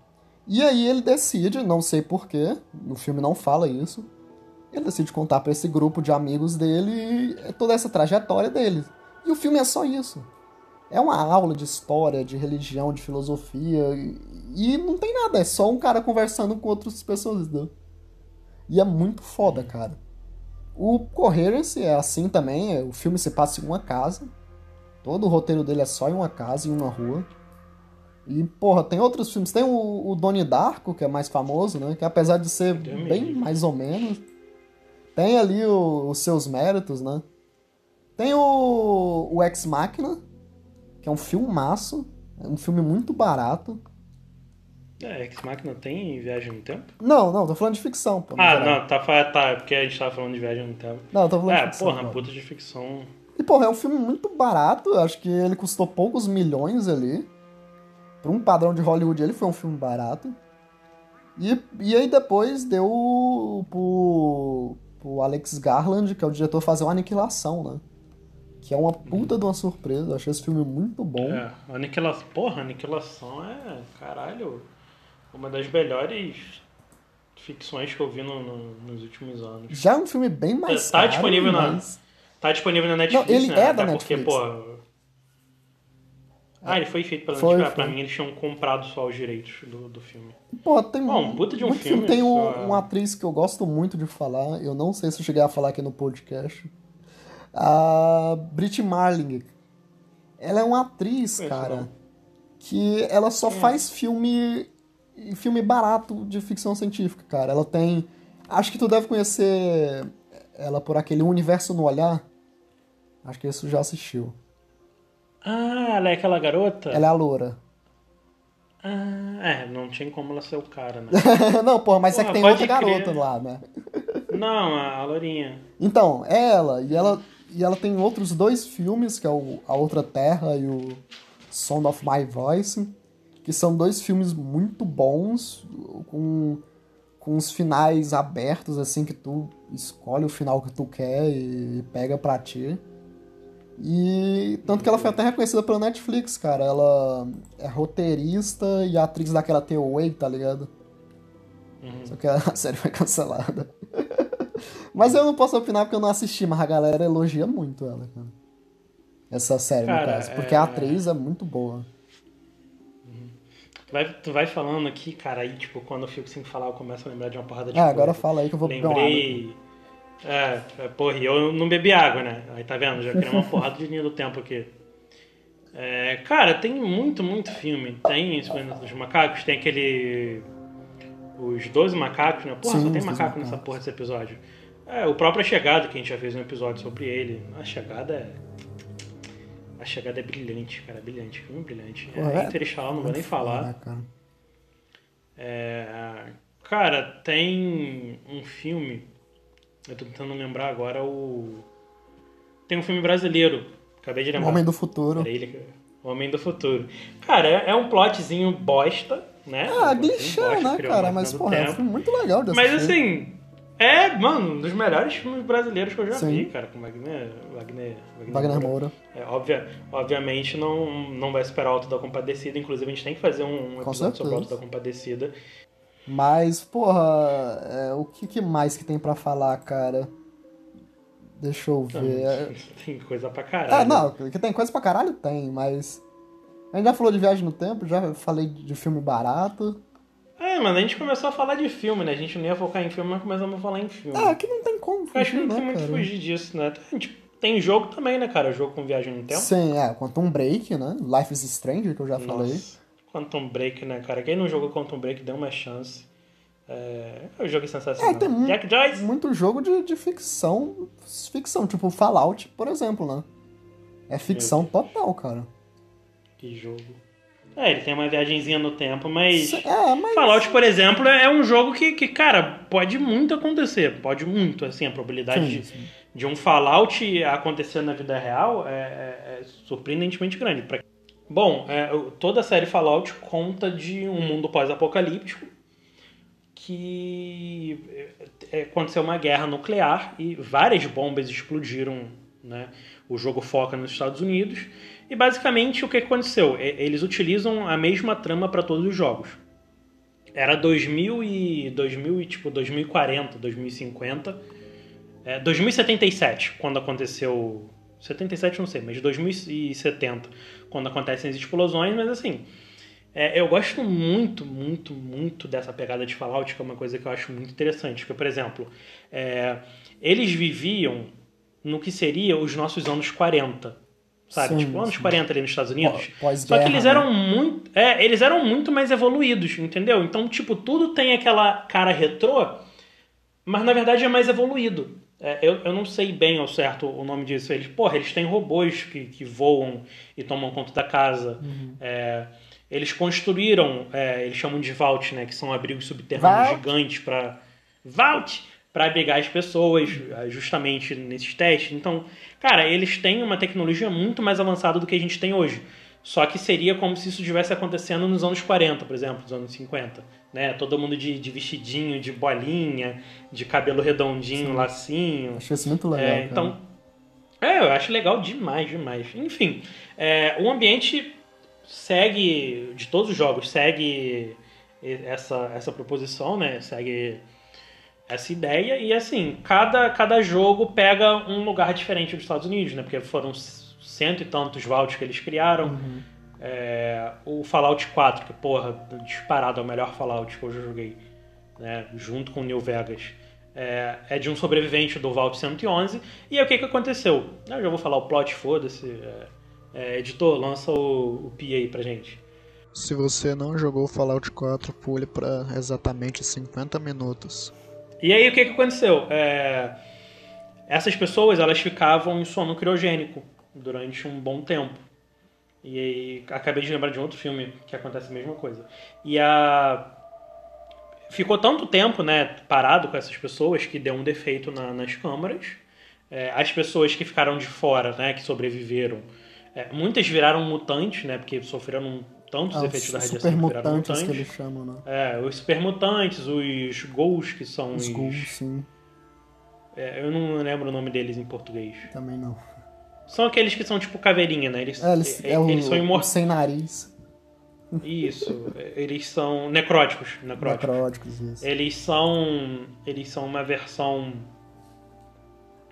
E aí ele decide, não sei porquê, no filme não fala isso, ele decide contar pra esse grupo de amigos dele toda essa trajetória dele. E o filme é só isso. É uma aula de história, de religião, de filosofia, e, e não tem nada, é só um cara conversando com outras pessoas, entendeu? E é muito foda, cara. O Coherence é assim também, é- o filme se passa em uma casa. Todo o roteiro dele é só em uma casa, em uma rua. E, porra, tem outros filmes. Tem o, o Donnie Darko, que é mais famoso, né? Que apesar de ser bem mais ou menos, tem ali o- os seus méritos, né? Tem o, o Ex Machina, que é um filmaço. É um filme muito barato. É, Ex Machina tem viagem no tempo? Não, não, tô falando de ficção, pô. Ah, geral. não, tá, tá, é porque a gente tava falando de viagem no tempo. Não, tô falando de É, ficção. porra, agora. puta de ficção. E, porra, é um filme muito barato. Acho que ele custou poucos milhões ali. Pra um padrão de Hollywood, ele foi um filme barato. E, e aí depois deu pro, pro Alex Garland, que é o diretor, fazer uma aniquilação, né? Que é uma puta de uma surpresa. Eu achei esse filme muito bom. É, aniquilação. Porra, aniquilação é, caralho, uma das melhores ficções que eu vi no- no- nos últimos anos. Já é um filme bem mais Tá caro, disponível na- mas... Tá disponível na Netflix, Não, ele né? é da Até porque, Netflix. pô. Ah, ele foi feito pela Foi, Netflix. Ah, Pra mim, eles tinham comprado só os direitos do, do filme. Pô, tem Bom, um puta de um muito filme, Tem um, uma atriz que eu gosto muito de falar, eu não sei se eu cheguei a falar aqui no podcast. A Brit Marling. Ela é uma atriz, Conheço cara, não. que ela só é? faz filme filme barato de ficção científica, cara. Ela tem, acho que tu deve conhecer ela por aquele Universo no Olhar. Acho que isso já assistiu. Ah, ela é aquela garota? Ela é a loura. Ah, é, não tinha como ela ser o cara, né? não, porra, mas é Porra, que tem outra crer. garota lá, né? não, a Lourinha. Então, é ela. E ela, e ela tem outros dois filmes, que é o A Outra Terra e o Sound of My Voice, que são dois filmes muito bons, com, com os finais abertos, assim, que tu escolhe o final que tu quer e pega pra ti. E tanto que ela foi até reconhecida pela Netflix, cara. Ela é roteirista e atriz daquela The Way, tá ligado? Uhum. Só que a série foi cancelada. mas eu não posso opinar porque eu não assisti, mas a galera elogia muito ela, cara. Essa série, no Cara, caso. Porque é- a atriz é muito boa. Tu vai, tu vai falando aqui, cara, aí, tipo, quando eu fico sem falar, eu começo a lembrar de uma porrada de Ah, coisa. agora fala aí que eu vou beber água. Lembrei. É, é, porra, e eu não bebi água, né? Aí tá vendo? Já criei uma porrada de linha do tempo aqui. É, cara, tem muito, muito filme. Tem Os dos Macacos, tem aquele. Os 12 macacos, né? Porra, Sim, só tem os 12 macaco nessa porra desse episódio. É, o próprio A Chegada, que a gente já fez um episódio sobre ele. A Chegada é. A Chegada é brilhante, cara, é brilhante. Filme brilhante. Porra, é, é Interestelar, não vou muito nem falar. cara? É, cara, tem um filme. Eu tô tentando lembrar agora o. Tem um filme brasileiro. Acabei de O lembrar. Homem do Futuro. Era ele O Homem do Futuro. Cara, é, é um plotzinho bosta, né? Ah, Um glitchão, né, cara? Mas, porra, é um filme muito legal de Mas assistir. assim, é, mano, um dos melhores filmes brasileiros que eu já Sim. vi, cara, com Wagner. Wagner, Wagner Moura. É, obvia, obviamente não, não vai esperar o Alto da Compadecida, inclusive a gente tem que fazer um episódio sobre o. Alto da Compadecida. Mas, porra, é, o que, que mais que tem pra falar, cara? Deixa eu ver. Tem coisa pra caralho. Ah, não, que tem coisa pra caralho? Tem, mas. A gente já falou de viagem no tempo, já falei de filme barato. É, mano, a gente começou a falar de filme, né? A gente não ia focar em filme, mas começamos a falar em filme. Ah, que não tem como Eu acho que fugir, não tem né, muito cara? fugir disso, né? Tem, tipo, tem jogo também, né, cara? Jogo com viagem no tempo. Sim, é, Quantum Break, né? Life is Strange, que eu já falei. Nossa, Quantum Break, né, cara? Quem não jogou Quantum Break, deu uma chance. É, o jogo é sensacional. É, tem mu- Jack Joyce? muito jogo de, de ficção, ficção, tipo Fallout, por exemplo, né? É ficção total, cara. Que jogo. É, ele tem uma viagenzinha no tempo, mas... É, mas... Fallout, por exemplo, é um jogo que, que, cara, pode muito acontecer. Pode muito, assim, a probabilidade Sim, de, sim. de um Fallout acontecer na vida real é, é- é surpreendentemente grande. Pra, Bom, é, toda a série Fallout conta de um mundo pós-apocalíptico que é, aconteceu uma guerra nuclear e várias bombas explodiram. Né? O jogo foca nos Estados Unidos. E basicamente o que aconteceu? Eles utilizam a mesma trama para todos os jogos. Era 2000 e, 2000 e tipo 2040, 2050. É, 2077, quando aconteceu 77 não sei, mas 2070, quando acontecem as explosões, mas assim, é, eu gosto muito, muito, muito dessa pegada de Fallout, que é uma coisa que eu acho muito interessante. Porque, por exemplo, é, eles viviam no que seria os nossos anos 40. Sabe? Sim, tipo, anos sim. 40 ali nos Estados Unidos. Só que eles né? eram muito. É, eles eram muito mais evoluídos, entendeu? Então, tipo, tudo tem aquela cara retrô, mas na verdade é mais evoluído. É, eu, eu não sei bem ao certo o nome disso. Eles, porra, eles têm robôs que, que voam e tomam conta da casa. Uhum. É, eles construíram, é, eles chamam de Vault, né? Que são abrigos subterrâneos Vault. gigantes para Vault para abrigar as pessoas, é, justamente nesses testes. Então, cara, eles têm uma tecnologia muito mais avançada do que a gente tem hoje. Só que seria como se isso estivesse acontecendo nos anos 40, por exemplo, nos anos 50. Né? Todo mundo de, de vestidinho, de bolinha, de cabelo redondinho, lacinho. Acho isso muito legal. É, então, é, eu acho legal demais, demais. Enfim, é, o ambiente segue, de todos os jogos, segue essa, essa proposição, né? Segue essa ideia e assim, cada, cada jogo pega um lugar diferente dos Estados Unidos, né? Porque foram cento e tantos vaults que eles criaram. Uhum. É, o Fallout 4, que porra, disparado é o melhor Fallout que eu já joguei, né? Junto com New Vegas. É, é de um sobrevivente do Vault 111. E aí o que, que aconteceu? Eu já vou falar o plot, foda-se. É, é, editor, lança o, o P aí pra gente. Se você não jogou Fallout 4, pule para exatamente 50 minutos. E aí o que, que aconteceu? É, essas pessoas elas ficavam em sono criogênico durante um bom tempo. E aí acabei de lembrar de outro filme que acontece a mesma coisa. E a ficou tanto tempo, né, parado com essas pessoas que deu um defeito na- nas câmaras. É, as pessoas que ficaram de fora, né, que sobreviveram, é, muitas viraram mutantes, né, porque sofreram um- tantos Ah, efeitos da os radiação que viraram mutantes. que eles chamam, né? É, os supermutantes, os ghouls, que são Os os... ghouls, sim. É, eu não lembro o nome deles em português. Também não. São aqueles que são tipo caveirinha, né? Eles, É, eles, é o, eles são o imortais. sem nariz. Isso, eles são necróticos. necróticos. Necróticos, isso. Eles são. Eles são uma versão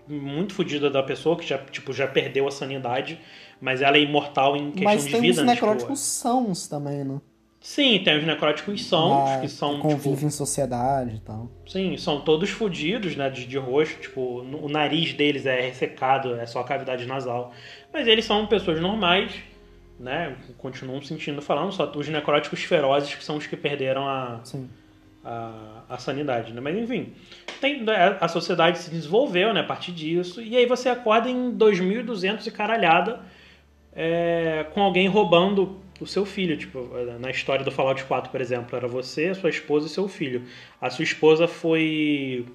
muito fodida da pessoa, que já, tipo, já perdeu a sanidade, mas ela é imortal em questão Mas de tem vida, os né? necróticos Tipo, sãos também, né? sim, tem os necróticos sãos, Ah, que são. convivem Tipo, em sociedade e tal. sim, são todos fodidos, né? De, de rosto, tipo, o nariz deles é ressecado, é só cavidade nasal. Mas eles são pessoas normais, né? Continuam sentindo falando, só os necróticos ferozes que são os que perderam a, Sim. a, a sanidade, né? Mas enfim, tem, né, a sociedade se desenvolveu, né, a partir disso, e aí você acorda em 2200 e caralhada é, com alguém roubando o seu filho, tipo, na história do Fallout 4, por exemplo, era você, sua esposa e seu filho. A sua esposa foi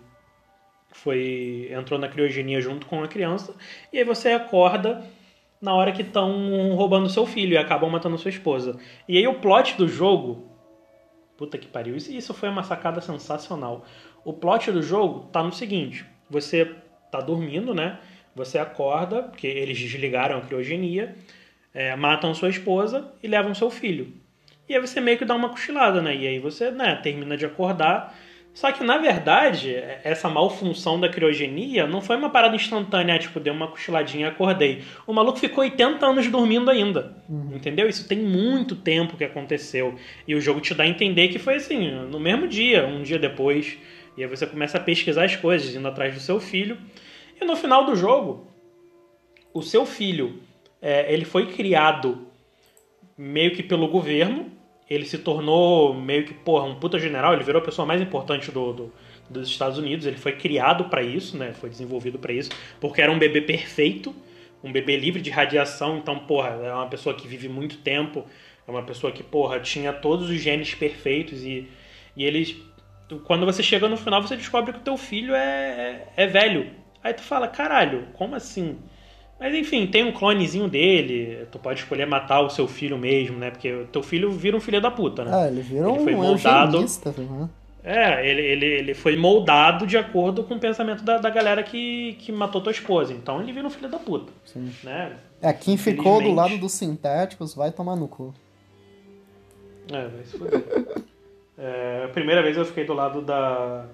foi entrou na criogenia junto com a criança, e aí você acorda na hora que estão roubando seu filho e acabam matando sua esposa. E aí o plot do jogo Puta que pariu. Isso, foi uma sacada sensacional. O plot do jogo tá no seguinte: você tá dormindo, né? Você acorda, porque eles desligaram a criogenia, é, matam sua esposa e levam seu filho. E aí você meio que dá uma cochilada, né? E aí você, né, termina de acordar. Só que, na verdade, essa malfunção da criogenia não foi uma parada instantânea, tipo, deu uma cochiladinha e acordei. O maluco ficou 80 anos dormindo ainda. Entendeu? Isso tem muito tempo que aconteceu. E o jogo te dá a entender que foi assim, no mesmo dia, um dia depois. E aí você começa a pesquisar as coisas, indo atrás do seu filho. E no final do jogo, o seu filho, é, ele foi criado meio que pelo governo. Ele se tornou meio que, porra, um puta general. Ele virou a pessoa mais importante do, do- dos Estados Unidos. Ele foi criado para isso, né? Foi desenvolvido para isso. Porque era um bebê perfeito. Um bebê livre de radiação. Então, porra, é uma pessoa que vive muito tempo. É uma pessoa que, porra, tinha todos os genes perfeitos. E, e eles... Quando você chega no final, você descobre que o teu filho é, é, é velho. Aí tu fala, caralho, como assim? Mas enfim, tem um clonezinho dele, tu pode escolher matar o seu filho mesmo, né? Porque o teu filho vira um filho da puta, né? É, ele vira Ele foi um moldado- né? É, ele, ele, ele foi moldado de acordo com o pensamento da, da galera que, que matou tua esposa. Então ele vira um filho da puta, Sim. né? É, quem ficou do lado dos sintéticos vai tomar no cu. É, vai se fuder. É, a primeira vez eu fiquei do lado da.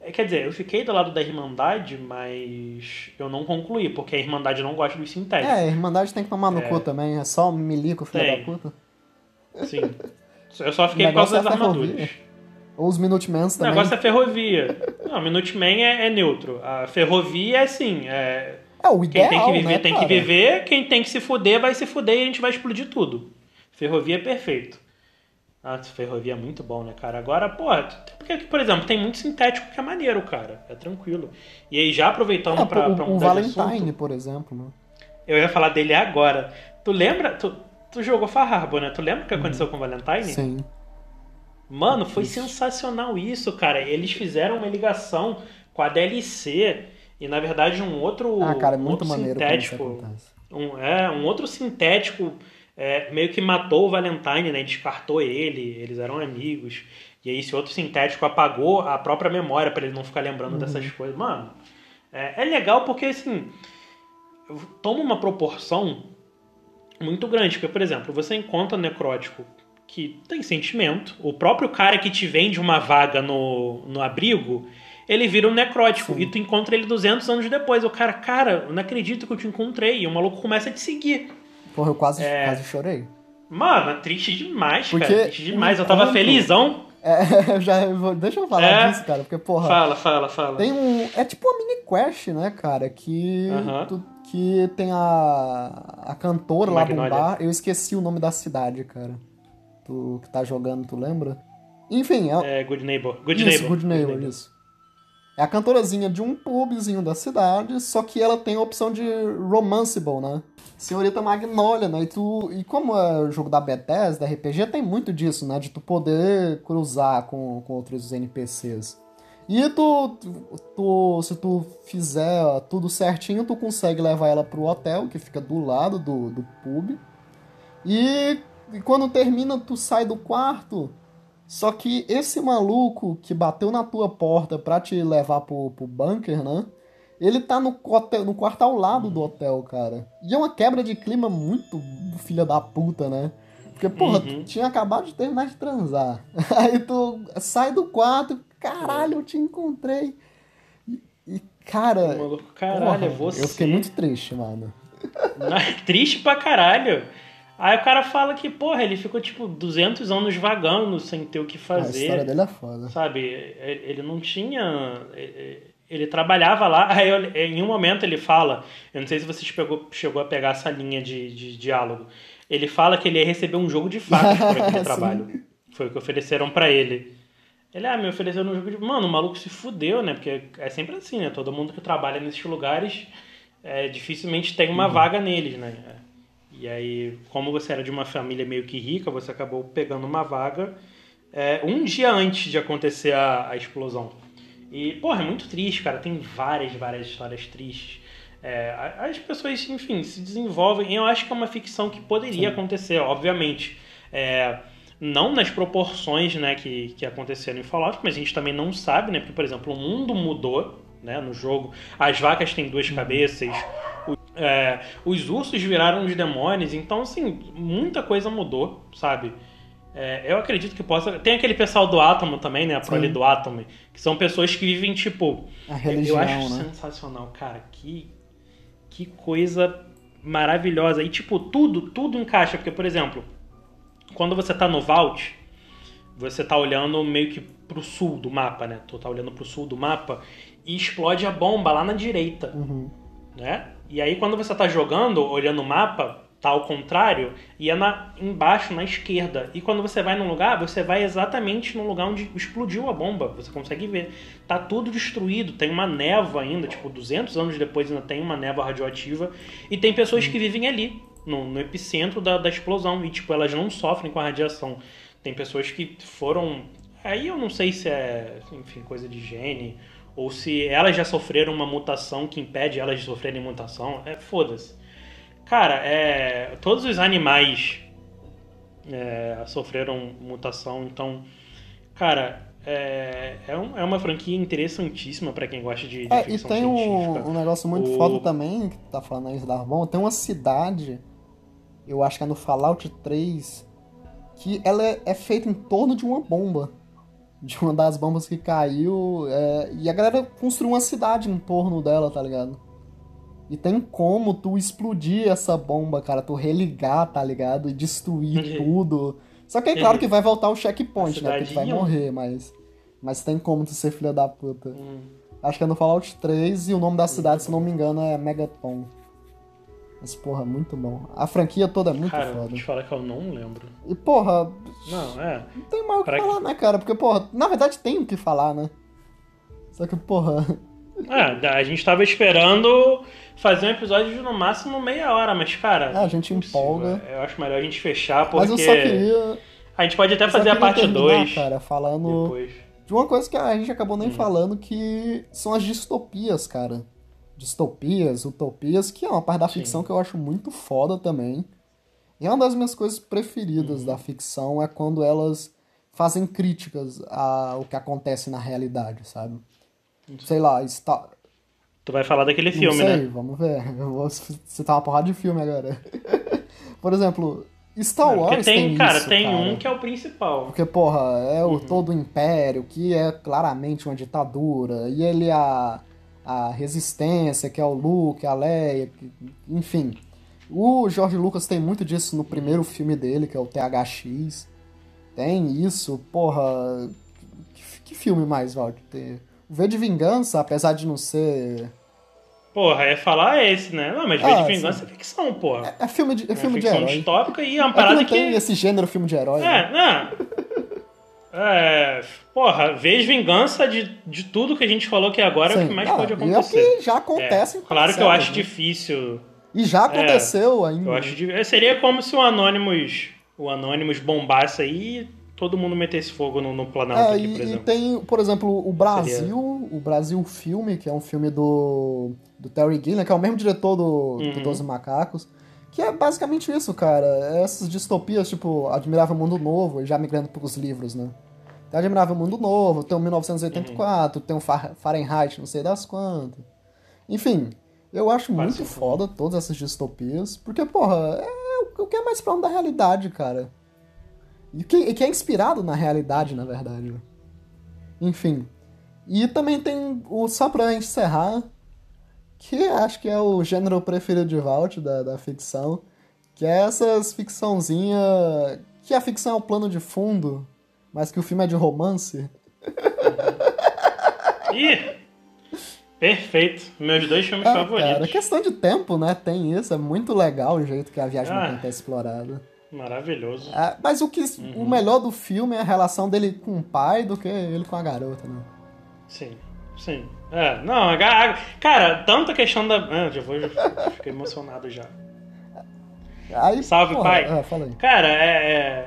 É, quer dizer, eu fiquei do lado da Irmandade, mas eu não concluí, porque a Irmandade não gosta dos sintéticos. É, a Irmandade tem que tomar no É. cu também, é só milico, filho Tem. da puta. Sim. Eu só O fiquei por causa das é armaduras. Ou os Minutemans O também. negócio é ferrovia. Não, Minuteman é, é neutro. A ferrovia é assim, é, É o Quem ideal, tem que viver, né, tem cara? que viver. Quem tem que se fuder, vai se fuder e a gente vai explodir tudo. Ferrovia é perfeito. Ah, ferrovia é muito bom, né, cara? Agora, pô, porque, por exemplo, tem muito sintético que é maneiro, cara. É tranquilo. E aí, já aproveitando É, pra, o, pra de Valentine, assunto, por exemplo, né? eu ia falar dele agora. Tu lembra? Tu, tu jogou Far Harbor, né? Tu lembra o que aconteceu com o Valentine? Sim. Mano, foi sensacional isso, cara. Eles fizeram uma ligação com a DLC e, na verdade, um outro, Ah, cara, é um muito outro maneiro isso sintético. Um, é, um outro sintético é, meio que matou o Valentine, né? Descartou ele, eles eram amigos. E aí esse outro sintético apagou a própria memória pra ele não ficar lembrando dessas coisas. Mano, é, é legal porque, assim, toma uma proporção muito grande. Porque, por exemplo, você encontra um necrótico que tem sentimento. O próprio cara que te vende uma vaga no, no abrigo, ele vira um necrótico. Sim. E tu encontra ele 200 anos depois. O cara, cara, eu não acredito que eu te encontrei. E o maluco começa a te seguir. Porra, eu quase, É. quase chorei. Mano, é triste demais, Porque cara. Triste demais. Eu tava felizão. É, eu já, vou- deixa eu falar É. disso, cara, porque, porra, Fala, fala, fala. tem um. É tipo uma mini quest, né, cara? Que. Aham. tu- que tem a. A cantora lá do Magnolia. bar. Eu esqueci o nome da cidade, cara. Tu que tá jogando, tu lembra? Enfim, é, É, Good Neighbor. Good isso, Neighbor. Good Neighbor, isso. É a cantorazinha de um pubzinho da cidade, só que ela tem a opção de romanceable, né? Senhorita Magnolia, né? E, tu, e como é jogo da Bethesda, RPG, tem muito disso, né? De tu poder cruzar com, com outros NPCs. E tu, tu, tu- se tu fizer tudo certinho, tu consegue levar ela pro hotel, que fica do lado do, do pub. E, e quando termina, tu sai do quarto. Só que esse maluco que bateu na tua porta pra te levar pro, pro bunker, né? Ele tá no, hotel, no quarto ao lado do hotel, cara. E é uma quebra de clima muito filha da puta, né? Porque, porra, Uhum. tu tinha acabado de terminar de transar. Aí tu sai do quarto, caralho, eu te encontrei. E, e, cara. Maluco, caralho, é porra, você. Eu fiquei muito triste, mano. Triste pra caralho. Aí o cara fala que, porra, ele ficou tipo 200 anos vagando sem ter o que A história fazer. dele é foda. Sabe? Ele não tinha. ele- trabalhava lá. Aí em um momento ele fala. Eu não sei se você chegou, chegou a pegar essa linha de, de diálogo. Ele fala que ele ia receber um jogo de fatos por aquele trabalho. Foi o que ofereceram pra ele. Ele, ah, me ofereceram um jogo de. Mano, o maluco se fudeu, né? Porque é sempre assim, né? Todo mundo que trabalha nesses lugares é, dificilmente tem uma vaga neles, né? E aí, como você era de uma família meio que rica, você acabou pegando uma vaga é, um dia antes de acontecer a, a explosão. E, porra, é muito triste, cara. Tem várias, várias histórias tristes. É, as pessoas, enfim, se desenvolvem. Eu acho que é uma ficção que poderia acontecer, obviamente. É, não nas proporções né, que, que aconteceram em Fallout, mas a gente também não sabe, né? Porque, por exemplo, o mundo mudou né, no jogo. As vacas têm duas cabeças. É, os ursos viraram os demônios. Então, assim, muita coisa mudou, sabe? É, eu acredito que possa. Tem aquele pessoal do Átomo também, né? A prole do Átomo. Que são pessoas que vivem, tipo. A religião, eu acho né? sensacional, cara. Que, que coisa maravilhosa. E, tipo, tudo, tudo encaixa. Porque, por exemplo, quando você tá no Vault, você tá olhando meio que pro sul do mapa, né? Tu tá olhando pro sul do mapa e explode a bomba lá na direita Uhum. né? E aí quando você tá jogando, olhando o mapa, tá ao contrário, e é na, embaixo, na esquerda. E quando você vai num lugar, você vai exatamente no lugar onde explodiu a bomba. Você consegue ver. Tá tudo destruído, tem uma névoa ainda, tipo, 200 anos depois ainda tem uma névoa radioativa. E tem pessoas que vivem ali, no, no epicentro da, da explosão. E, tipo, elas não sofrem com a radiação. Tem pessoas que foram... Aí eu não sei se é, enfim, coisa de gene ou se elas já sofreram uma mutação que impede elas de sofrerem mutação. É foda-se. Cara, é, todos os animais é, sofreram mutação, então, cara, é, é, um- é uma franquia interessantíssima pra quem gosta de, de É, e ficção tem científica. um, um negócio muito O- foda também, que tá falando aí da bom, tem uma cidade, eu acho que é no Fallout 3, que ela é, é feita em torno de uma bomba. De uma das bombas que caiu. é, e a galera construiu uma cidade em torno dela, tá ligado? E tem como tu explodir essa bomba, cara, tu religar, tá ligado? E destruir tudo. Só que é claro que vai voltar o checkpoint, né? Porque tu vai morrer, mas. Mas tem como tu ser filha da puta. Hum. Acho que é no Fallout 3 e o nome da cidade, se não me engano, é Megaton. Mas, porra, muito bom. A franquia toda é muito Cara, foda. vou te falar que eu não lembro. E, porra, Não, é. não tem mais o que falar, né, cara? Porque, porra, na verdade tem o que falar, né? Só que, porra. É, a gente tava esperando fazer um episódio de no máximo meia hora, mas, cara. Ah, a gente empolga. Eu acho melhor a gente fechar, porque. Mas eu só queria. A gente pode até eu fazer a parte terminar, 2 cara, falando depois. de uma coisa que a gente acabou nem Hum. falando, que são as distopias, cara. Distopias, utopias, que é uma parte da Sim. ficção que eu acho muito foda também. E é uma das minhas coisas Uhum. preferidas da ficção é quando elas fazem críticas ao que acontece na realidade, sabe? Sei lá, está. Tu vai falar daquele filme, sei, né? vamos ver. Eu vou citar uma porrada de filme agora. Por exemplo, Star Não, porque Wars tem, tem, cara, isso, tem cara. um que é o principal. Porque, porra, é Uhum. o todo o império, que é claramente uma ditadura, e ele é a, a resistência, que é o Luke, a Leia, que- enfim. O George Lucas tem muito disso no primeiro filme dele, que é o THX. Tem isso, porra. Que, que filme mais, Valdir? Tem- O V de Vingança, apesar de não ser. Porra, é falar esse, né? Não, mas V Ah, de Vingança é ficção, porra. É filme de, é É, filme de ficção herói. distópica e é uma É que parada que. tem esse gênero filme de herói. né? É, não. É, porra, vez vingança de, de tudo que a gente falou aqui agora é o Sim. que mais Ah, pode e é o acontecer. que já acontece É, claro que eu acho né? difícil. E já aconteceu ainda. Eu acho é, Seria como se o Anonymous, o Anonymous bombasse aí e todo mundo metesse fogo no, no Planalto É, aqui, e, por e exemplo. tem, por exemplo, o Brasil, o Brasil Filme, que é um filme do, do Terry Gilliam, que é o mesmo diretor do, do Uhum. Doze Macacos, que é basicamente isso, cara. É Essas distopias, tipo, Admirável Mundo Novo, já migrando pros livros, né? Tem Admirável Mundo Novo, tem o 1984, tem o Fa- Fahrenheit, não sei das quantas. Enfim, eu acho muito Fácil. foda todas essas distopias, porque, porra, é o que é mais próximo da realidade, cara. E que, e que é inspirado na realidade, na verdade. Enfim. E também tem o Só pra encerrar, que acho que é o gênero preferido de Valt da, da ficção, que é essas ficçãozinha que a ficção é o plano de fundo, mas que o filme é de romance. Ih! Perfeito. Meus dois filmes Ah, favoritos. cara, questão de tempo, né? Tem isso, é muito legal o jeito que a viagem Ah. no tempo é explorada. Maravilhoso. Ah, mas o, que, o melhor do filme é a relação dele com o pai do que ele com a garota, né? Sim, sim. É, não, cara, tanto a questão da. Ah, já vou. Já fiquei emocionado já. Aí, Salve, porra, pai. Ah, fala aí. Cara, é.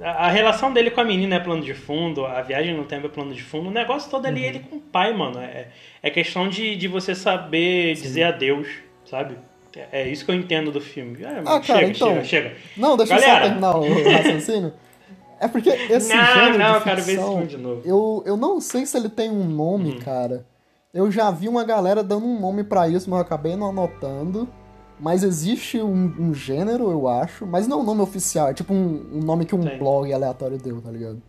é- A relação dele com a menina é plano de fundo, a viagem no tempo é plano de fundo, o negócio todo ali é ele com o pai, mano. É, é questão de, de você saber dizer adeus, sabe? É, é isso que eu entendo do filme. É, Ah, chega, cara, então- chega, chega. Não, deixa eu Galera. só terminar o raciocínio. É porque esse Não, gênero não, de eu quero ver esse ficção, filme de novo. Eu, eu não sei se ele tem um nome, Uhum. cara. Eu já vi uma galera dando um nome pra isso, mas eu acabei não anotando. Mas existe um, um gênero, eu acho, mas não é um nome oficial, é tipo um, um nome que um Tem. blog aleatório deu, tá ligado?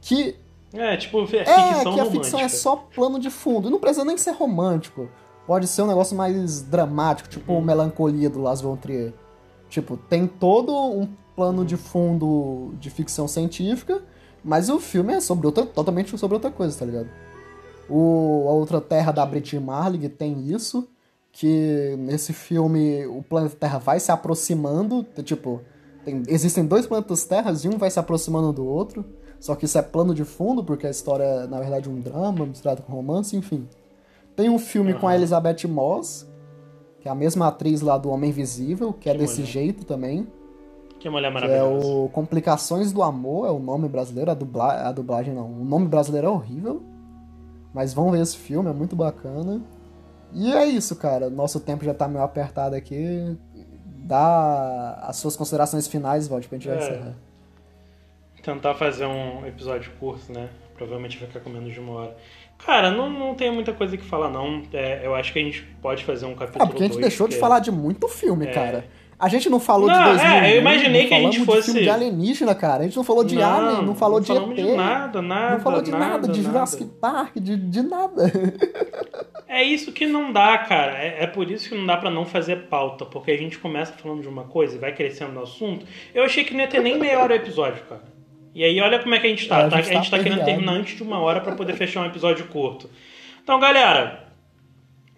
Que É, tipo, é é que a romântica. ficção é só plano de fundo. E não precisa nem ser romântico. Pode ser um negócio mais dramático, tipo Uhum. Melancolia do Las von Trier. Tipo, tem todo um plano de fundo de ficção científica, mas o filme é sobre outra, totalmente sobre outra coisa, tá ligado? O, a Outra Terra da Brit Marlig tem isso, que nesse filme o planeta Terra vai se aproximando, tipo, tem- existem dois planetas Terras e um vai se aproximando do outro, só que isso é plano de fundo, porque a história é, na verdade, um drama misturado com romance, enfim. Tem um filme com a. Elizabeth Moss, que é a mesma atriz lá do Homem Invisível, que é Que desse mulher. jeito também. Que mulher Que é maravilhosa. o Complicações do Amor, é o nome brasileiro, a, dubla... a dublagem não. O nome brasileiro é horrível. Mas vão ver esse filme, é muito bacana. E é isso, cara. Nosso tempo já tá meio apertado aqui. Dá as suas considerações finais, Volte, pra gente É. encerrar. Tentar fazer um episódio curto, né? Provavelmente vai ficar com menos de uma hora. Cara, não, não tem muita coisa que falar, não. É, eu acho que a gente pode fazer um capítulo É, porque a gente deixou de porque- falar de muito filme, É. cara. A gente não falou Não, de é, 2001, eu imaginei não que a gente falamos de fosse- filme de alienígena, cara. A gente não falou de Alien, não falou de falamos ET. de nada, nada. não falou de nada, de nada. Jurassic Park, de, de nada. É isso que não dá, cara. É, é por isso que não dá pra não fazer pauta. Porque a gente começa falando de uma coisa e vai crescendo no assunto. Eu achei que não ia ter nem meia hora o episódio, cara. E aí, olha como é que a gente tá. É, a tá? gente a gente tá tá querendo terminar antes de uma hora pra poder fechar um episódio curto. Então, galera,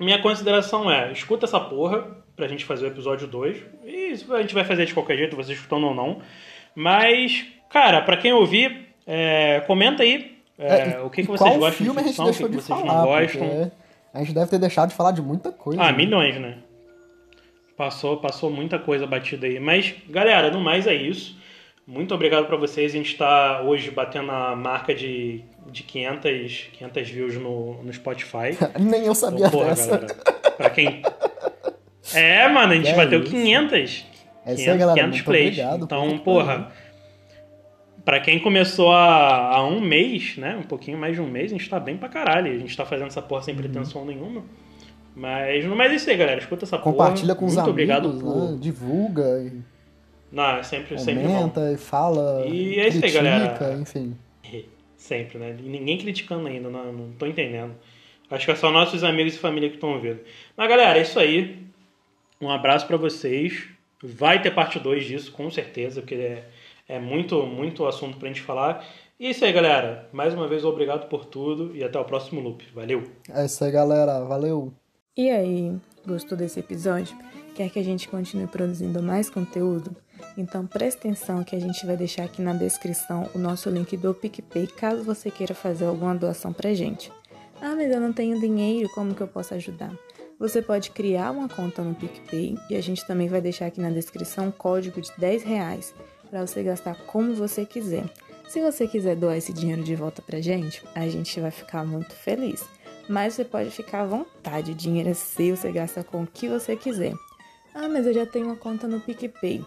minha consideração é: escuta essa porra pra gente fazer o episódio 2. E a gente vai fazer de qualquer jeito, vocês escutando ou não. Mas, cara, pra quem ouvir, é, comenta aí. é, É, o que, que vocês qual gostam filme de a gente ficção, o que, deixou que de vocês falar, não gostam. a gente deve ter deixado de falar de muita coisa. Ah, né? milhões, né? Passou, passou muita coisa batida aí. Mas, galera, no mais é isso. Muito obrigado pra vocês. A gente está hoje batendo a marca de, de 500, 500 views no, no Spotify. Nem eu sabia Então, porra, dessa. galera. Pra quem... É, mano, a gente É bateu isso. 500. É isso aí, galera. Muito plays. obrigado. Então, porra, pra quem começou há, há um mês, né? Um pouquinho mais de um mês, a gente tá bem pra caralho. A gente tá fazendo essa porra sem Uhum. pretensão nenhuma. Mas mais é isso aí, galera. Escuta essa Compartilha porra. com os Muito amigos, obrigado por. né? divulga, e Não, é sempre, sempre bom. comenta, e fala, E é isso aí, critica, galera. enfim. Sempre, né? E Ninguém criticando ainda, não, não tô entendendo. Acho que é só nossos amigos e família que estão ouvindo. Mas, galera, é isso aí. Um abraço pra vocês. Vai ter parte 2 disso, com certeza, porque é, é muito, muito assunto pra gente falar. E é isso aí, galera. Mais uma vez, obrigado por tudo e até o próximo loop. Valeu! É isso aí, galera. Valeu. E aí, gostou desse episódio? Quer que a gente continue produzindo mais conteúdo? Então preste atenção que a gente vai deixar aqui na descrição o nosso link do PicPay caso você queira fazer alguma doação pra gente. Ah, mas eu não tenho dinheiro, como que eu posso ajudar? Você pode criar uma conta no PicPay e a gente também vai deixar aqui na descrição um código de 10 reais para você gastar como você quiser. Se você quiser doar esse dinheiro de volta pra gente, a gente vai ficar muito feliz. Mas você pode ficar à vontade, o dinheiro é seu, você gasta com o que você quiser. Ah, mas eu já tenho uma conta no PicPay.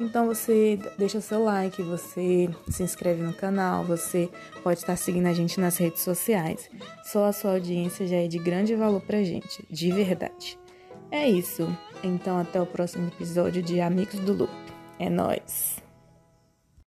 Então você deixa seu like, você se inscreve no canal, você pode estar seguindo a gente nas redes sociais. Só a sua audiência já é de grande valor pra gente, de verdade. É isso. Então até o próximo episódio de Amigos do Loop. É nóis!